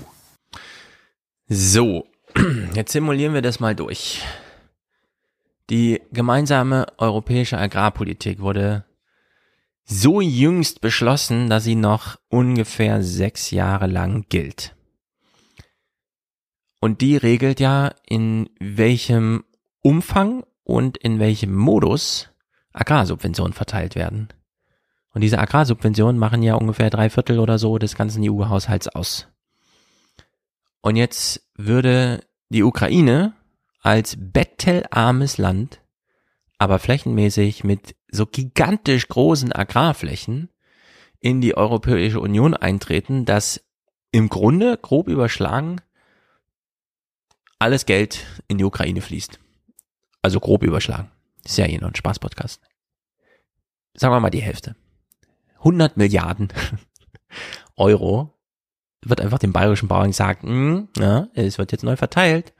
So, jetzt simulieren wir das mal durch. Die gemeinsame europäische Agrarpolitik wurde so jüngst beschlossen, dass sie noch ungefähr sechs Jahre lang gilt. Und die regelt ja, in welchem Umfang und in welchem Modus Agrarsubventionen verteilt werden. Und diese Agrarsubventionen machen ja ungefähr drei Viertel oder so des ganzen EU-Haushalts aus. Und jetzt würde die Ukraine als bettelarmes Land, aber flächenmäßig mit so gigantisch großen Agrarflächen in die Europäische Union eintreten, dass im Grunde grob überschlagen alles Geld in die Ukraine fließt. Also grob überschlagen. ist ja eh noch ein Spaßpodcast. Sagen wir mal die Hälfte. 100 Milliarden Euro wird einfach dem bayerischen Bauern gesagt, hm, ja, es wird jetzt neu verteilt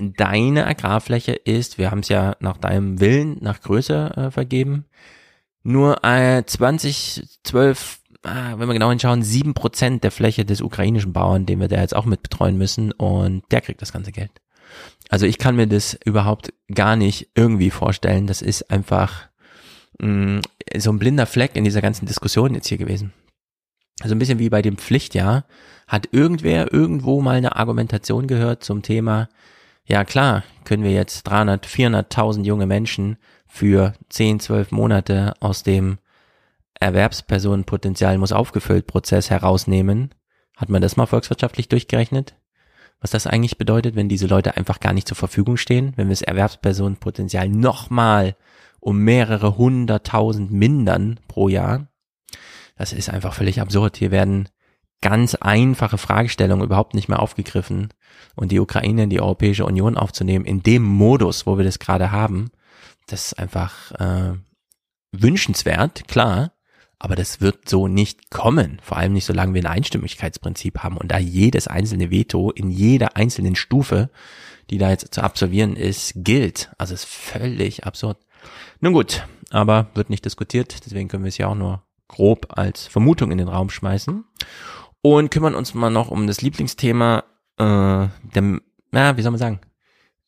deine Agrarfläche ist, wir haben es ja nach deinem Willen, nach Größe äh, vergeben, nur äh, 2012, äh, wenn wir genau hinschauen, sieben Prozent der Fläche des ukrainischen Bauern, den wir da jetzt auch mit betreuen müssen und der kriegt das ganze Geld. Also ich kann mir das überhaupt gar nicht irgendwie vorstellen. Das ist einfach mh, mm, so ein blinder Fleck in dieser ganzen Diskussion jetzt hier gewesen. Also ein bisschen wie bei dem Pflichtjahr hat irgendwer irgendwo mal eine Argumentation gehört zum Thema, ja klar, können wir jetzt 300, 400.000 junge Menschen für 10, 12 Monate aus dem Erwerbspersonenpotenzial muss aufgefüllt Prozess herausnehmen. Hat man das mal volkswirtschaftlich durchgerechnet? Was das eigentlich bedeutet, wenn diese Leute einfach gar nicht zur Verfügung stehen, wenn wir das Erwerbspersonenpotenzial nochmal um mehrere hunderttausend mindern pro Jahr? Das ist einfach völlig absurd. Hier werden ganz einfache Fragestellungen überhaupt nicht mehr aufgegriffen und die Ukraine in die Europäische Union aufzunehmen, in dem Modus, wo wir das gerade haben, das ist einfach äh, wünschenswert, klar, aber das wird so nicht kommen, vor allem nicht solange wir ein Einstimmigkeitsprinzip haben und da jedes einzelne Veto in jeder einzelnen Stufe, die da jetzt zu absolvieren ist, gilt. Also ist völlig absurd. Nun gut, aber wird nicht diskutiert, deswegen können wir es ja auch nur grob als Vermutung in den Raum schmeißen und kümmern uns mal noch um das Lieblingsthema äh, der, na, wie soll man sagen?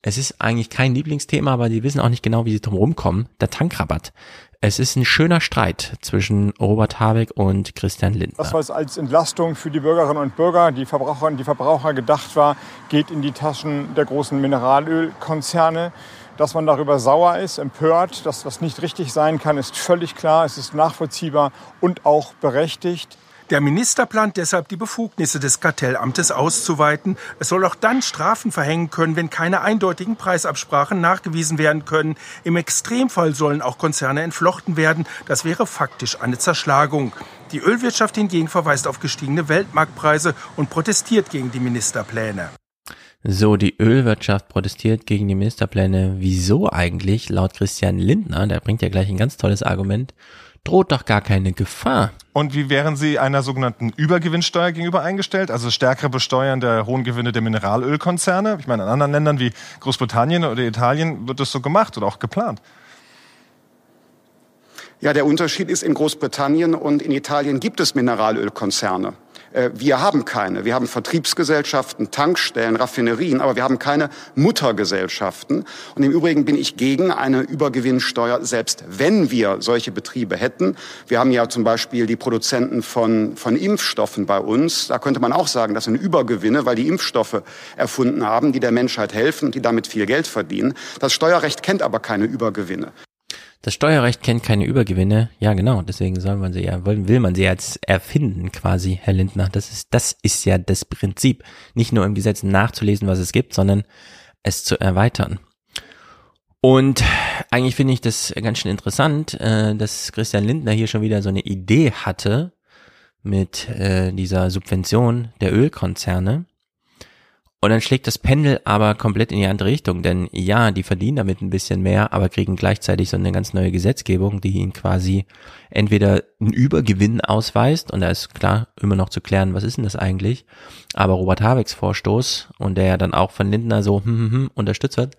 Es ist eigentlich kein Lieblingsthema, aber die wissen auch nicht genau, wie sie drum rumkommen. Der Tankrabatt. Es ist ein schöner Streit zwischen Robert Habeck und Christian Lindner. Das, was als Entlastung für die Bürgerinnen und Bürger, die Verbraucherinnen und die Verbraucher gedacht war, geht in die Taschen der großen Mineralölkonzerne. Dass man darüber sauer ist, empört, dass das nicht richtig sein kann, ist völlig klar. Es ist nachvollziehbar und auch berechtigt. Der Minister plant deshalb, die Befugnisse des Kartellamtes auszuweiten. Es soll auch dann Strafen verhängen können, wenn keine eindeutigen Preisabsprachen nachgewiesen werden können. Im Extremfall sollen auch Konzerne entflochten werden. Das wäre faktisch eine Zerschlagung. Die Ölwirtschaft hingegen verweist auf gestiegene Weltmarktpreise und protestiert gegen die Ministerpläne. So, die Ölwirtschaft protestiert gegen die Ministerpläne. Wieso eigentlich? Laut Christian Lindner, der bringt ja gleich ein ganz tolles Argument, droht doch gar keine Gefahr. Und wie wären Sie einer sogenannten Übergewinnsteuer gegenüber eingestellt? Also stärkere Besteuern der hohen Gewinne der Mineralölkonzerne? Ich meine, in anderen Ländern wie Großbritannien oder Italien wird das so gemacht oder auch geplant. Ja, der Unterschied ist, in Großbritannien und in Italien gibt es Mineralölkonzerne. Äh, wir haben keine. Wir haben Vertriebsgesellschaften, Tankstellen, Raffinerien, aber wir haben keine Muttergesellschaften. Und im Übrigen bin ich gegen eine Übergewinnsteuer, selbst wenn wir solche Betriebe hätten. Wir haben ja zum Beispiel die Produzenten von, von Impfstoffen bei uns. Da könnte man auch sagen, das sind Übergewinne, weil die Impfstoffe erfunden haben, die der Menschheit helfen und die damit viel Geld verdienen. Das Steuerrecht kennt aber keine Übergewinne. Das Steuerrecht kennt keine Übergewinne. Ja, genau. Deswegen soll man sie ja, will man sie jetzt erfinden, quasi, Herr Lindner. Das ist, das ist ja das Prinzip. Nicht nur im Gesetz nachzulesen, was es gibt, sondern es zu erweitern. Und eigentlich finde ich das ganz schön interessant, äh, dass Christian Lindner hier schon wieder so eine Idee hatte mit äh, dieser Subvention der Ölkonzerne. Und dann schlägt das Pendel aber komplett in die andere Richtung, denn ja, die verdienen damit ein bisschen mehr, aber kriegen gleichzeitig so eine ganz neue Gesetzgebung, die ihnen quasi entweder einen Übergewinn ausweist, und da ist klar immer noch zu klären, was ist denn das eigentlich, aber Robert Habecks Vorstoß, und der ja dann auch von Lindner so hm, hm, hm, unterstützt wird,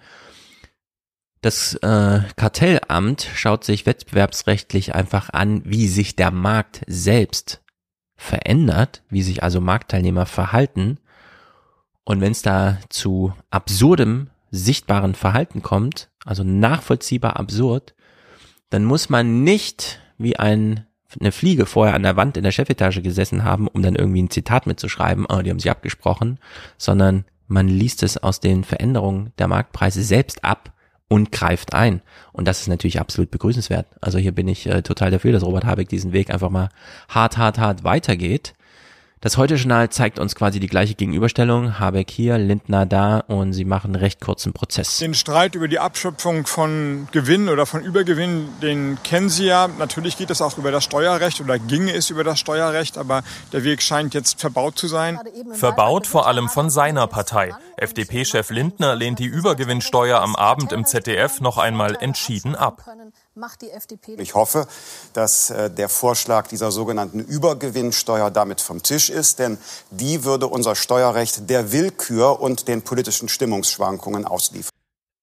das äh, Kartellamt schaut sich wettbewerbsrechtlich einfach an, wie sich der Markt selbst verändert, wie sich also Marktteilnehmer verhalten und wenn es da zu absurdem, sichtbaren Verhalten kommt, also nachvollziehbar absurd, dann muss man nicht wie ein, eine Fliege vorher an der Wand in der Chefetage gesessen haben, um dann irgendwie ein Zitat mitzuschreiben, oh, die haben sich abgesprochen, sondern man liest es aus den Veränderungen der Marktpreise selbst ab und greift ein. Und das ist natürlich absolut begrüßenswert. Also hier bin ich äh, total dafür, dass Robert Habeck diesen Weg einfach mal hart, hart, hart weitergeht das Heute-Journal zeigt uns quasi die gleiche Gegenüberstellung. Habeck hier, Lindner da und sie machen einen recht kurzen Prozess. Den Streit über die Abschöpfung von Gewinn oder von Übergewinn, den kennen Sie ja. Natürlich geht es auch über das Steuerrecht oder ginge es über das Steuerrecht, aber der Weg scheint jetzt verbaut zu sein. Verbaut vor allem von seiner Partei. FDP-Chef Lindner lehnt die Übergewinnsteuer am Abend im ZDF noch einmal entschieden ab macht die FDP. Ich hoffe, dass äh, der Vorschlag dieser sogenannten Übergewinnsteuer damit vom Tisch ist, denn die würde unser Steuerrecht der Willkür und den politischen Stimmungsschwankungen ausliefern.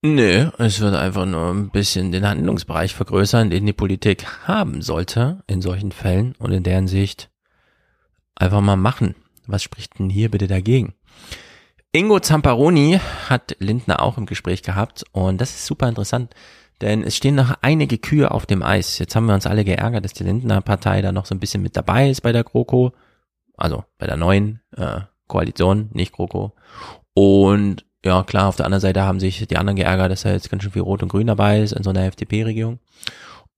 Nö, es wird einfach nur ein bisschen den Handlungsbereich vergrößern, den die Politik haben sollte in solchen Fällen und in deren Sicht einfach mal machen. Was spricht denn hier bitte dagegen? Ingo Zamparoni hat Lindner auch im Gespräch gehabt und das ist super interessant. Denn es stehen noch einige Kühe auf dem Eis. Jetzt haben wir uns alle geärgert, dass die Lindner Partei da noch so ein bisschen mit dabei ist bei der GroKo. Also bei der neuen äh, Koalition, nicht GroKo. Und ja, klar, auf der anderen Seite haben sich die anderen geärgert, dass da jetzt ganz schön viel Rot und Grün dabei ist in so einer FDP-Regierung.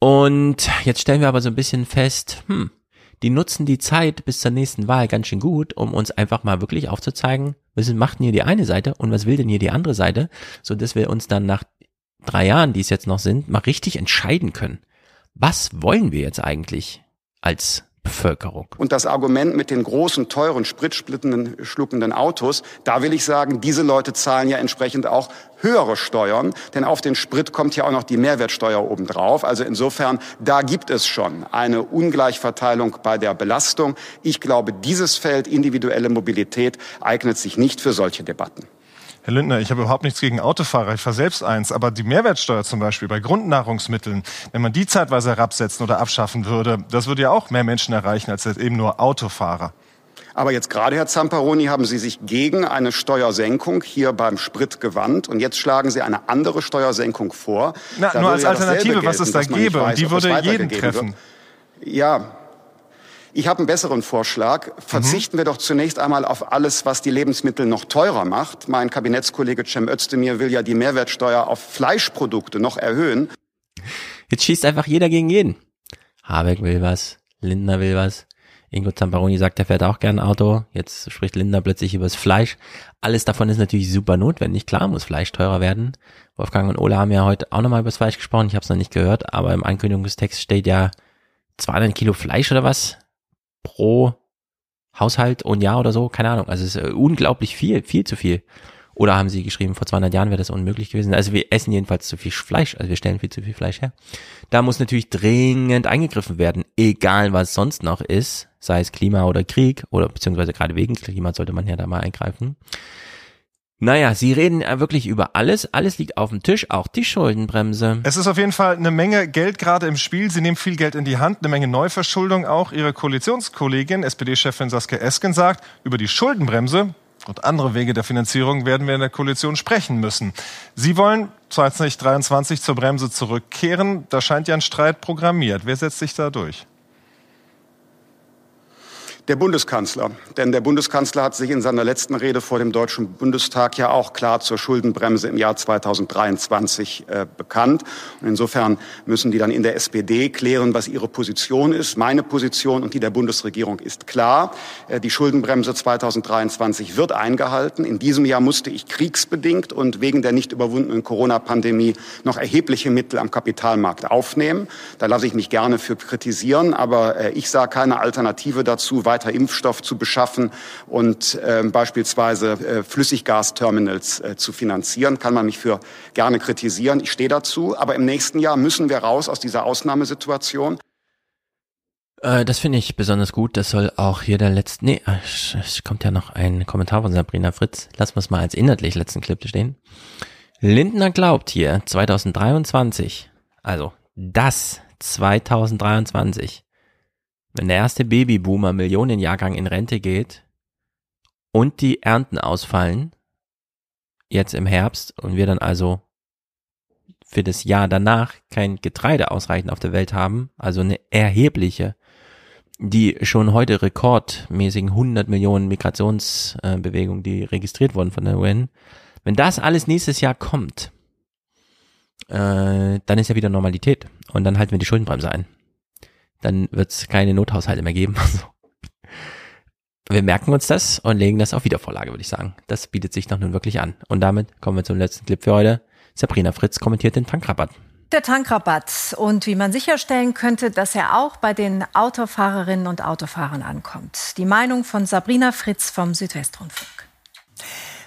Und jetzt stellen wir aber so ein bisschen fest, hm, die nutzen die Zeit bis zur nächsten Wahl ganz schön gut, um uns einfach mal wirklich aufzuzeigen, was macht denn hier die eine Seite und was will denn hier die andere Seite, so dass wir uns dann nach drei Jahren, die es jetzt noch sind, mal richtig entscheiden können. Was wollen wir jetzt eigentlich als Bevölkerung. Und das Argument mit den großen, teuren, spritsplittenden, schluckenden Autos, da will ich sagen, diese Leute zahlen ja entsprechend auch höhere Steuern, denn auf den Sprit kommt ja auch noch die Mehrwertsteuer obendrauf. Also insofern, da gibt es schon eine Ungleichverteilung bei der Belastung. Ich glaube, dieses Feld individuelle Mobilität eignet sich nicht für solche Debatten. Herr Lindner, ich habe überhaupt nichts gegen Autofahrer, ich fahre selbst eins, aber die Mehrwertsteuer zum Beispiel bei Grundnahrungsmitteln, wenn man die zeitweise herabsetzen oder abschaffen würde, das würde ja auch mehr Menschen erreichen als eben nur Autofahrer. Aber jetzt gerade, Herr Zamparoni, haben Sie sich gegen eine Steuersenkung hier beim Sprit gewandt und jetzt schlagen Sie eine andere Steuersenkung vor. Na, nur als Alternative, was es da gäbe, und die würde jeden treffen. Wird. Ja, ich habe einen besseren Vorschlag. Verzichten mhm. wir doch zunächst einmal auf alles, was die Lebensmittel noch teurer macht. Mein Kabinettskollege Cem Özdemir will ja die Mehrwertsteuer auf Fleischprodukte noch erhöhen. Jetzt schießt einfach jeder gegen jeden. Habeck will was, Lindner will was. Ingo Zamparoni sagt, er fährt auch gern Auto. Jetzt spricht Lindner plötzlich über das Fleisch. Alles davon ist natürlich super notwendig. Klar muss Fleisch teurer werden. Wolfgang und Ola haben ja heute auch nochmal über das Fleisch gesprochen. Ich habe es noch nicht gehört, aber im Ankündigungstext steht ja 200 Kilo Fleisch oder was pro Haushalt und Jahr oder so, keine Ahnung. Also es ist äh, unglaublich viel, viel zu viel. Oder haben sie geschrieben, vor 200 Jahren wäre das unmöglich gewesen. Also wir essen jedenfalls zu viel Fleisch, also wir stellen viel zu viel Fleisch her. Da muss natürlich dringend eingegriffen werden, egal was sonst noch ist, sei es Klima oder Krieg oder beziehungsweise gerade wegen Klima sollte man ja da mal eingreifen. Naja, Sie reden wirklich über alles. Alles liegt auf dem Tisch, auch die Schuldenbremse. Es ist auf jeden Fall eine Menge Geld gerade im Spiel. Sie nehmen viel Geld in die Hand, eine Menge Neuverschuldung auch. Ihre Koalitionskollegin, SPD-Chefin Saskia Esken sagt, über die Schuldenbremse und andere Wege der Finanzierung werden wir in der Koalition sprechen müssen. Sie wollen 2023 zur Bremse zurückkehren. Da scheint ja ein Streit programmiert. Wer setzt sich da durch? Der Bundeskanzler. Denn der Bundeskanzler hat sich in seiner letzten Rede vor dem Deutschen Bundestag ja auch klar zur Schuldenbremse im Jahr 2023 äh, bekannt. Und insofern müssen die dann in der SPD klären, was ihre Position ist. Meine Position und die der Bundesregierung ist klar. Äh, die Schuldenbremse 2023 wird eingehalten. In diesem Jahr musste ich kriegsbedingt und wegen der nicht überwundenen Corona-Pandemie noch erhebliche Mittel am Kapitalmarkt aufnehmen. Da lasse ich mich gerne für kritisieren, aber äh, ich sah keine Alternative dazu, weiter Impfstoff zu beschaffen und äh, beispielsweise äh, Flüssiggasterminals äh, zu finanzieren. Kann man mich für gerne kritisieren. Ich stehe dazu. Aber im nächsten Jahr müssen wir raus aus dieser Ausnahmesituation. Äh, das finde ich besonders gut. Das soll auch hier der letzte. Nee, äh, es kommt ja noch ein Kommentar von Sabrina Fritz. Lassen wir es mal als inhaltlich letzten Clip stehen. Lindner glaubt hier 2023, also das 2023, wenn der erste Babyboomer Millionenjahrgang in Rente geht und die Ernten ausfallen, jetzt im Herbst, und wir dann also für das Jahr danach kein Getreide ausreichend auf der Welt haben, also eine erhebliche, die schon heute rekordmäßigen 100 Millionen Migrationsbewegungen, die registriert wurden von der UN, wenn das alles nächstes Jahr kommt, äh, dann ist ja wieder Normalität und dann halten wir die Schuldenbremse ein dann wird es keine Nothaushalte mehr geben. wir merken uns das und legen das auf Wiedervorlage, würde ich sagen. Das bietet sich doch nun wirklich an. Und damit kommen wir zum letzten Clip für heute. Sabrina Fritz kommentiert den Tankrabatt. Der Tankrabatt und wie man sicherstellen könnte, dass er auch bei den Autofahrerinnen und Autofahrern ankommt. Die Meinung von Sabrina Fritz vom Südwestrundfunk.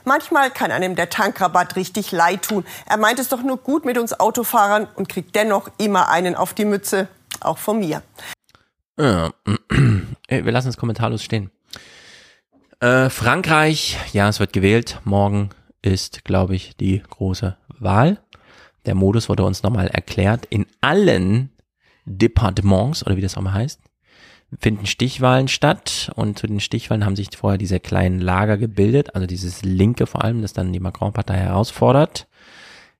Manchmal kann einem der Tankrabatt richtig leid tun. Er meint es doch nur gut mit uns Autofahrern und kriegt dennoch immer einen auf die Mütze auch von mir. Ja. Wir lassen es kommentarlos stehen. Äh, Frankreich, ja, es wird gewählt. Morgen ist, glaube ich, die große Wahl. Der Modus wurde uns nochmal erklärt. In allen Departements, oder wie das auch mal heißt, finden Stichwahlen statt. Und zu den Stichwahlen haben sich vorher diese kleinen Lager gebildet. Also dieses Linke vor allem, das dann die Macron-Partei herausfordert.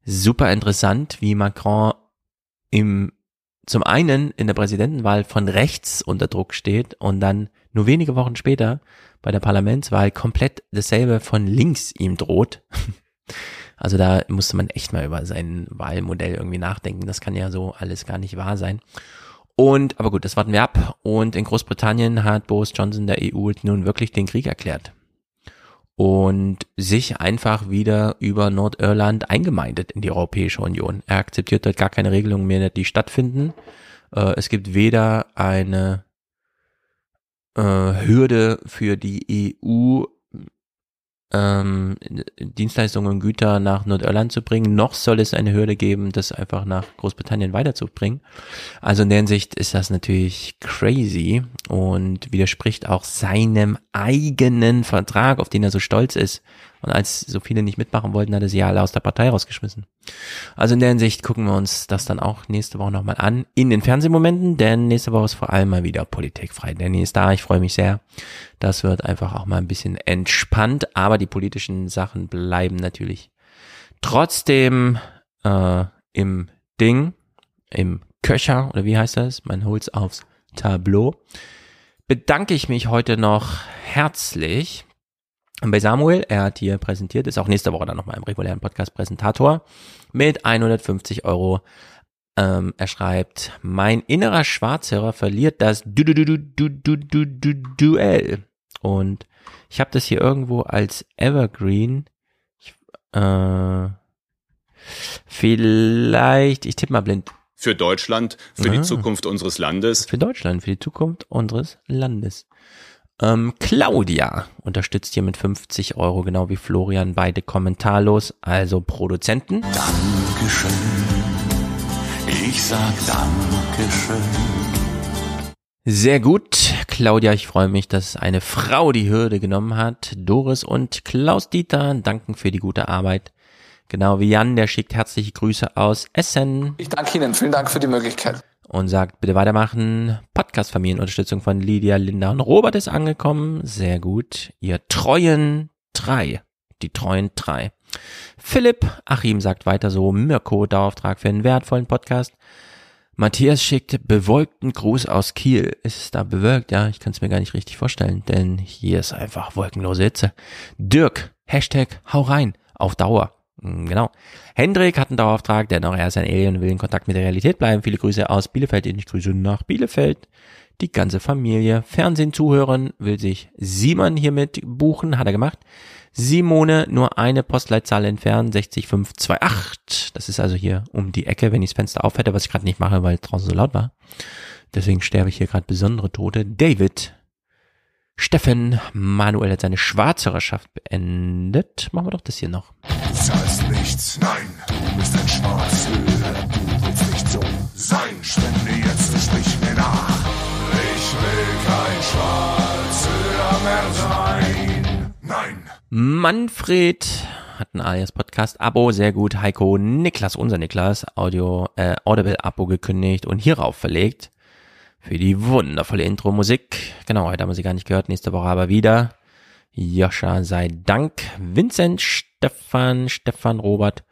Super interessant, wie Macron im zum einen in der Präsidentenwahl von rechts unter Druck steht und dann nur wenige Wochen später bei der Parlamentswahl komplett dasselbe von links ihm droht. Also da musste man echt mal über sein Wahlmodell irgendwie nachdenken. Das kann ja so alles gar nicht wahr sein. Und, aber gut, das warten wir ab. Und in Großbritannien hat Boris Johnson der EU nun wirklich den Krieg erklärt und sich einfach wieder über Nordirland eingemeindet in die Europäische Union. Er akzeptiert dort gar keine Regelungen mehr, die stattfinden. Äh, es gibt weder eine äh, Hürde für die EU, ähm, Dienstleistungen und Güter nach Nordirland zu bringen, noch soll es eine Hürde geben, das einfach nach Großbritannien weiterzubringen. Also in der Hinsicht ist das natürlich crazy und widerspricht auch seinem eigenen Vertrag, auf den er so stolz ist. Und als so viele nicht mitmachen wollten, hat er sie ja alle aus der Partei rausgeschmissen. Also in der Hinsicht gucken wir uns das dann auch nächste Woche nochmal an. In den Fernsehmomenten, denn nächste Woche ist vor allem mal wieder politikfrei. Danny ist da, ich freue mich sehr. Das wird einfach auch mal ein bisschen entspannt, aber die politischen Sachen bleiben natürlich trotzdem äh, im Ding, im Köcher, oder wie heißt das? Man holt's aufs Tableau. Bedanke ich mich heute noch herzlich bei Samuel, er hat hier präsentiert, ist auch nächste Woche dann nochmal im regulären Podcast Präsentator mit 150 Euro. Ähm, er schreibt, mein innerer Schwarzhörer verliert das du du du du du du du du Duell. Und ich habe das hier irgendwo als Evergreen. Ich, äh, vielleicht, ich tippe mal blind. Für Deutschland, für ah, die Zukunft unseres Landes. Für Deutschland, für die Zukunft unseres Landes. Ähm, Claudia unterstützt hier mit 50 Euro, genau wie Florian, beide kommentarlos, also Produzenten. Dankeschön. Ich sag Dankeschön. Sehr gut. Claudia, ich freue mich, dass eine Frau die Hürde genommen hat. Doris und Klaus Dieter danken für die gute Arbeit. Genau wie Jan, der schickt herzliche Grüße aus Essen. Ich danke Ihnen. Vielen Dank für die Möglichkeit. Und sagt, bitte weitermachen. Podcast-Familienunterstützung von Lydia, Linda und Robert ist angekommen. Sehr gut. Ihr treuen drei. Die treuen drei. Philipp, Achim sagt weiter so. Mirko, Dauerauftrag für einen wertvollen Podcast. Matthias schickt bewölkten Gruß aus Kiel. Ist es da bewölkt? Ja, ich kann es mir gar nicht richtig vorstellen, denn hier ist einfach wolkenlose Hitze. Dirk, Hashtag hau rein, auf Dauer. Hm, genau. Hendrik hat einen Dauerauftrag, der noch er ist ein Alien und will in Kontakt mit der Realität bleiben. Viele Grüße aus Bielefeld, ich Grüße nach Bielefeld. Die ganze Familie. Fernsehen zuhören will sich Simon hiermit buchen, hat er gemacht. Simone nur eine Postleitzahl entfernt, 60528. Das ist also hier um die Ecke, wenn ich das Fenster auf hätte, was ich gerade nicht mache, weil draußen so laut war. Deswegen sterbe ich hier gerade besondere Tote. David. Steffen Manuel hat seine Schwarzhörerschaft beendet. Machen wir doch das hier noch. Du zahlst nichts, nein, du bist ein Schwarzhörer. Du willst nicht so sein, spende jetzt und sprich mir nach. Ich will kein Schwarzhörer mehr sein. Nein. Manfred hat ein alias Podcast Abo, sehr gut. Heiko, Niklas, unser Niklas, Audio, äh, Audible Abo gekündigt und hierauf verlegt. Für die wundervolle Intro-Musik. Genau, heute haben wir sie gar nicht gehört, nächste Woche aber wieder. Joscha sei Dank. Vincent, Stefan, Stefan, Robert,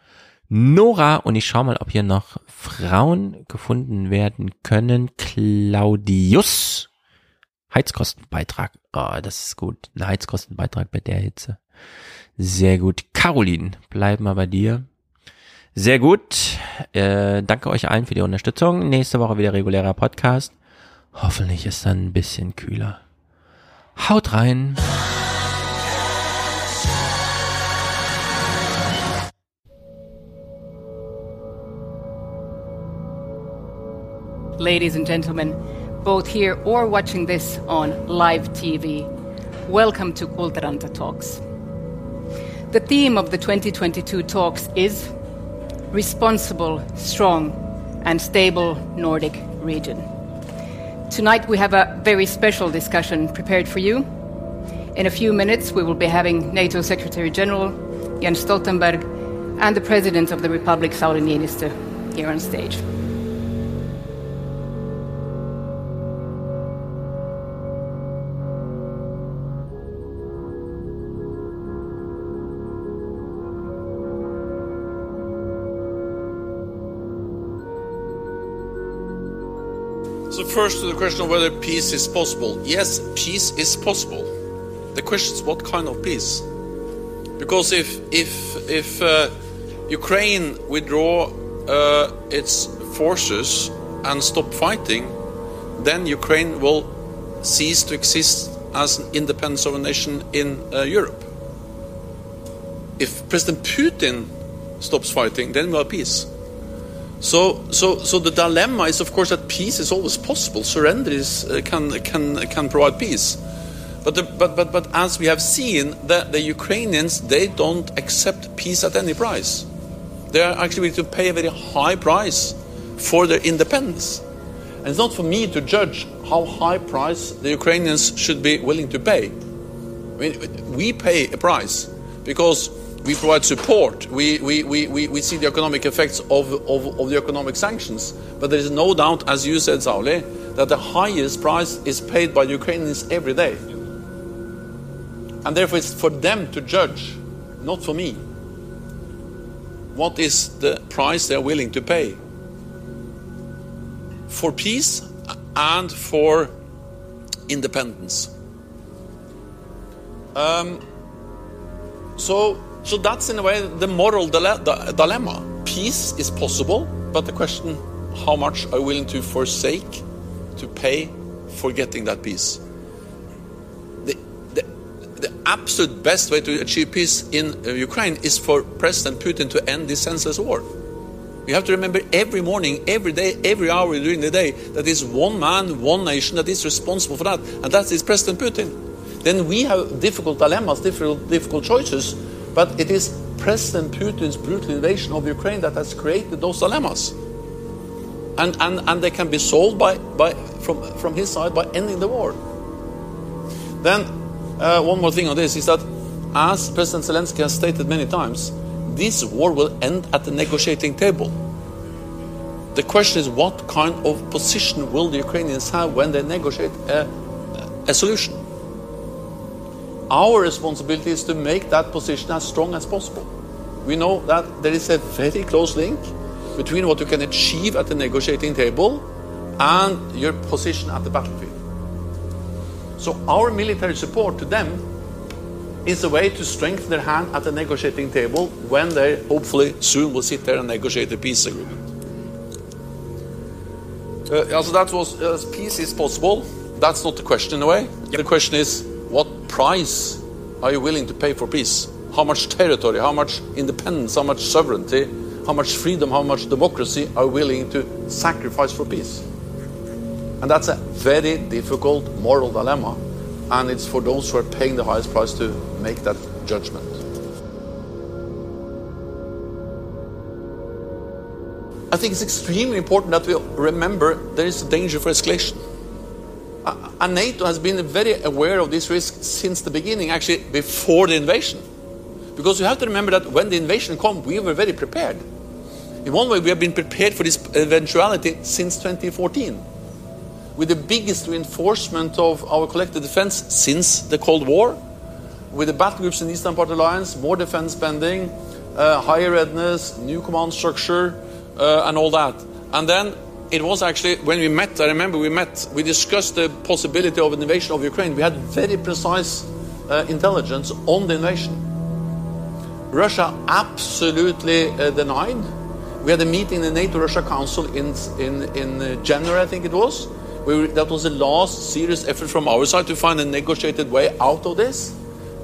Nora und ich schau mal, ob hier noch Frauen gefunden werden können. Claudius. Heizkostenbeitrag. Oh, das ist gut. Ein Heizkostenbeitrag bei der Hitze. Sehr gut. Caroline, bleiben wir bei dir. Sehr gut. Äh, danke euch allen für die Unterstützung. Nächste Woche wieder regulärer Podcast. Hoffentlich ist dann ein bisschen kühler. Haut rein. Ladies and gentlemen, both here or watching this on live TV, welcome to Kultaranta Talks. The theme of the 2022 talks is Responsible, Strong and Stable Nordic Region. Tonight we have a very special discussion prepared for you. In a few minutes, we will be having NATO Secretary General Jens Stoltenberg and the President of the Republic, Sauli Niinistö, here on stage. First to the question of whether peace is possible. Yes, peace is possible. The question is what kind of peace? Because if if if uh, Ukraine withdraw uh, its forces and stop fighting, then Ukraine will cease to exist as an independent sovereign nation in uh, Europe. If President Putin stops fighting, then we have peace. So, so, so the dilemma is, of course, that peace is always possible. Surrender is, uh, can, can, can provide peace. But, the, but, but, but as we have seen, the, the Ukrainians, they don't accept peace at any price. They are actually willing to pay a very high price for their independence. And it's not for me to judge how high price the Ukrainians should be willing to pay. I mean, we pay a price because we provide support. We, we, we, we, we see the economic effects of, of, of the economic sanctions. But there is no doubt, as you said, Sauli, that the highest price is paid by the Ukrainians every day. And therefore, it's for them to judge, not for me. What is the price they're willing to pay for peace and for independence? Um, so, so that's in a way the moral dile- di- dilemma. Peace is possible, but the question: how much are you willing to forsake, to pay for getting that peace? The, the, the absolute best way to achieve peace in uh, Ukraine is for President Putin to end this senseless war. You have to remember every morning, every day, every hour during the day that is one man, one nation that is responsible for that, and that is President Putin. then we have difficult dilemmas, difficult, difficult choices. But it is President Putin's brutal invasion of Ukraine that has created those dilemmas. And, and, and they can be solved by, by, from, from his side by ending the war. Then, uh, one more thing on this is that, as President Zelensky has stated many times, this war will end at the negotiating table. The question is what kind of position will the Ukrainians have when they negotiate a, a solution? Our responsibility is to make that position as strong as possible. We know that there is a very close link between what you can achieve at the negotiating table and your position at the battlefield. So, our military support to them is a way to strengthen their hand at the negotiating table when they hopefully soon will sit there and negotiate a peace agreement. Uh, so that was uh, peace is possible. That's not the question in a way. The question is price are you willing to pay for peace? How much territory, how much independence, how much sovereignty, how much freedom, how much democracy are you willing to sacrifice for peace? And that's a very difficult moral dilemma. And it's for those who are paying the highest price to make that judgment. I think it's extremely important that we remember there is a danger for escalation. And NATO has been very aware of this risk since the beginning, actually before the invasion. Because you have to remember that when the invasion came, we were very prepared. In one way, we have been prepared for this eventuality since 2014, with the biggest reinforcement of our collective defense since the Cold War, with the battle groups in the Eastern Part Alliance, more defense spending, uh, higher readiness, new command structure, uh, and all that. And then it was actually when we met, I remember we met, we discussed the possibility of an invasion of Ukraine. We had very precise uh, intelligence on the invasion. Russia absolutely uh, denied. We had a meeting in the NATO Russia Council in, in, in uh, January, I think it was. We, that was the last serious effort from our side to find a negotiated way out of this.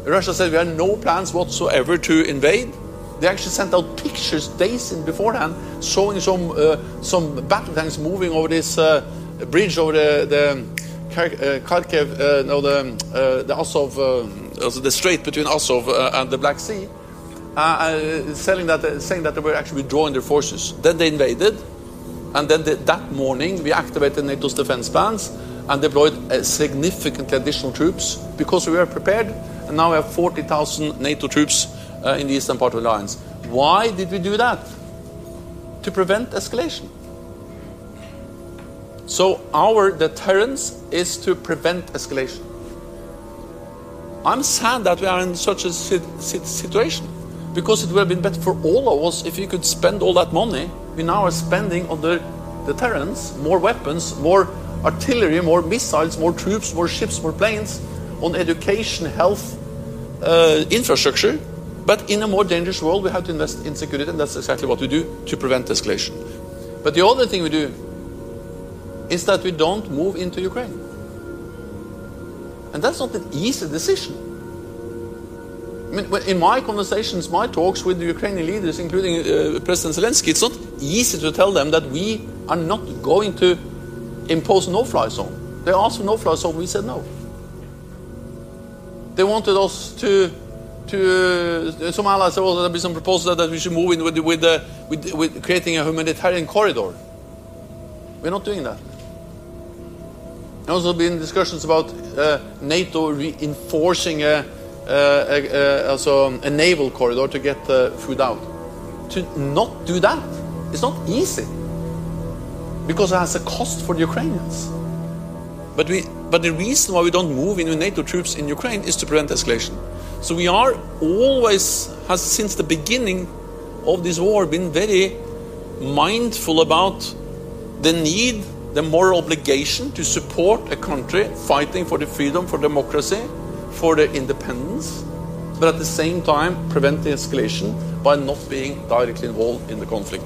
Russia said we had no plans whatsoever to invade. They actually sent out pictures days in beforehand showing some uh, some battle tanks moving over this uh, bridge over the, the uh, Kharkiv, uh, no, the uh, the Azov, uh, the strait between Azov and the Black Sea, saying that saying that they were actually withdrawing their forces. Then they invaded, and then the, that morning we activated NATO's defense plans and deployed significantly additional troops because we were prepared. And now we have 40,000 NATO troops uh, in the eastern part of the alliance. Why did we do that? To prevent escalation. So our deterrence is to prevent escalation. I'm sad that we are in such a situation because it would have been better for all of us if we could spend all that money we now are spending on the deterrence, more weapons, more artillery, more missiles, more troops, more ships, more planes, on education, health, uh, infrastructure. But in a more dangerous world, we have to invest in security, and that's exactly what we do to prevent escalation. But the other thing we do is that we don't move into Ukraine. And that's not an easy decision. I mean, in my conversations, my talks with the Ukrainian leaders, including uh, President Zelensky, it's not easy to tell them that we are not going to impose no-fly zone. They asked for no-fly zone, we said no. They wanted us to to uh, some allies have also been some proposals that we should move in with with, uh, with, with creating a humanitarian corridor. We're not doing that. There also been discussions about uh, NATO reinforcing a, a, a, also a naval corridor to get uh, food out. To not do that is not easy because it has a cost for the Ukrainians. But we, but the reason why we don't move in NATO troops in Ukraine is to prevent escalation. So we are always, has since the beginning of this war, been very mindful about the need, the moral obligation to support a country fighting for the freedom, for democracy, for the independence, but at the same time prevent the escalation by not being directly involved in the conflict.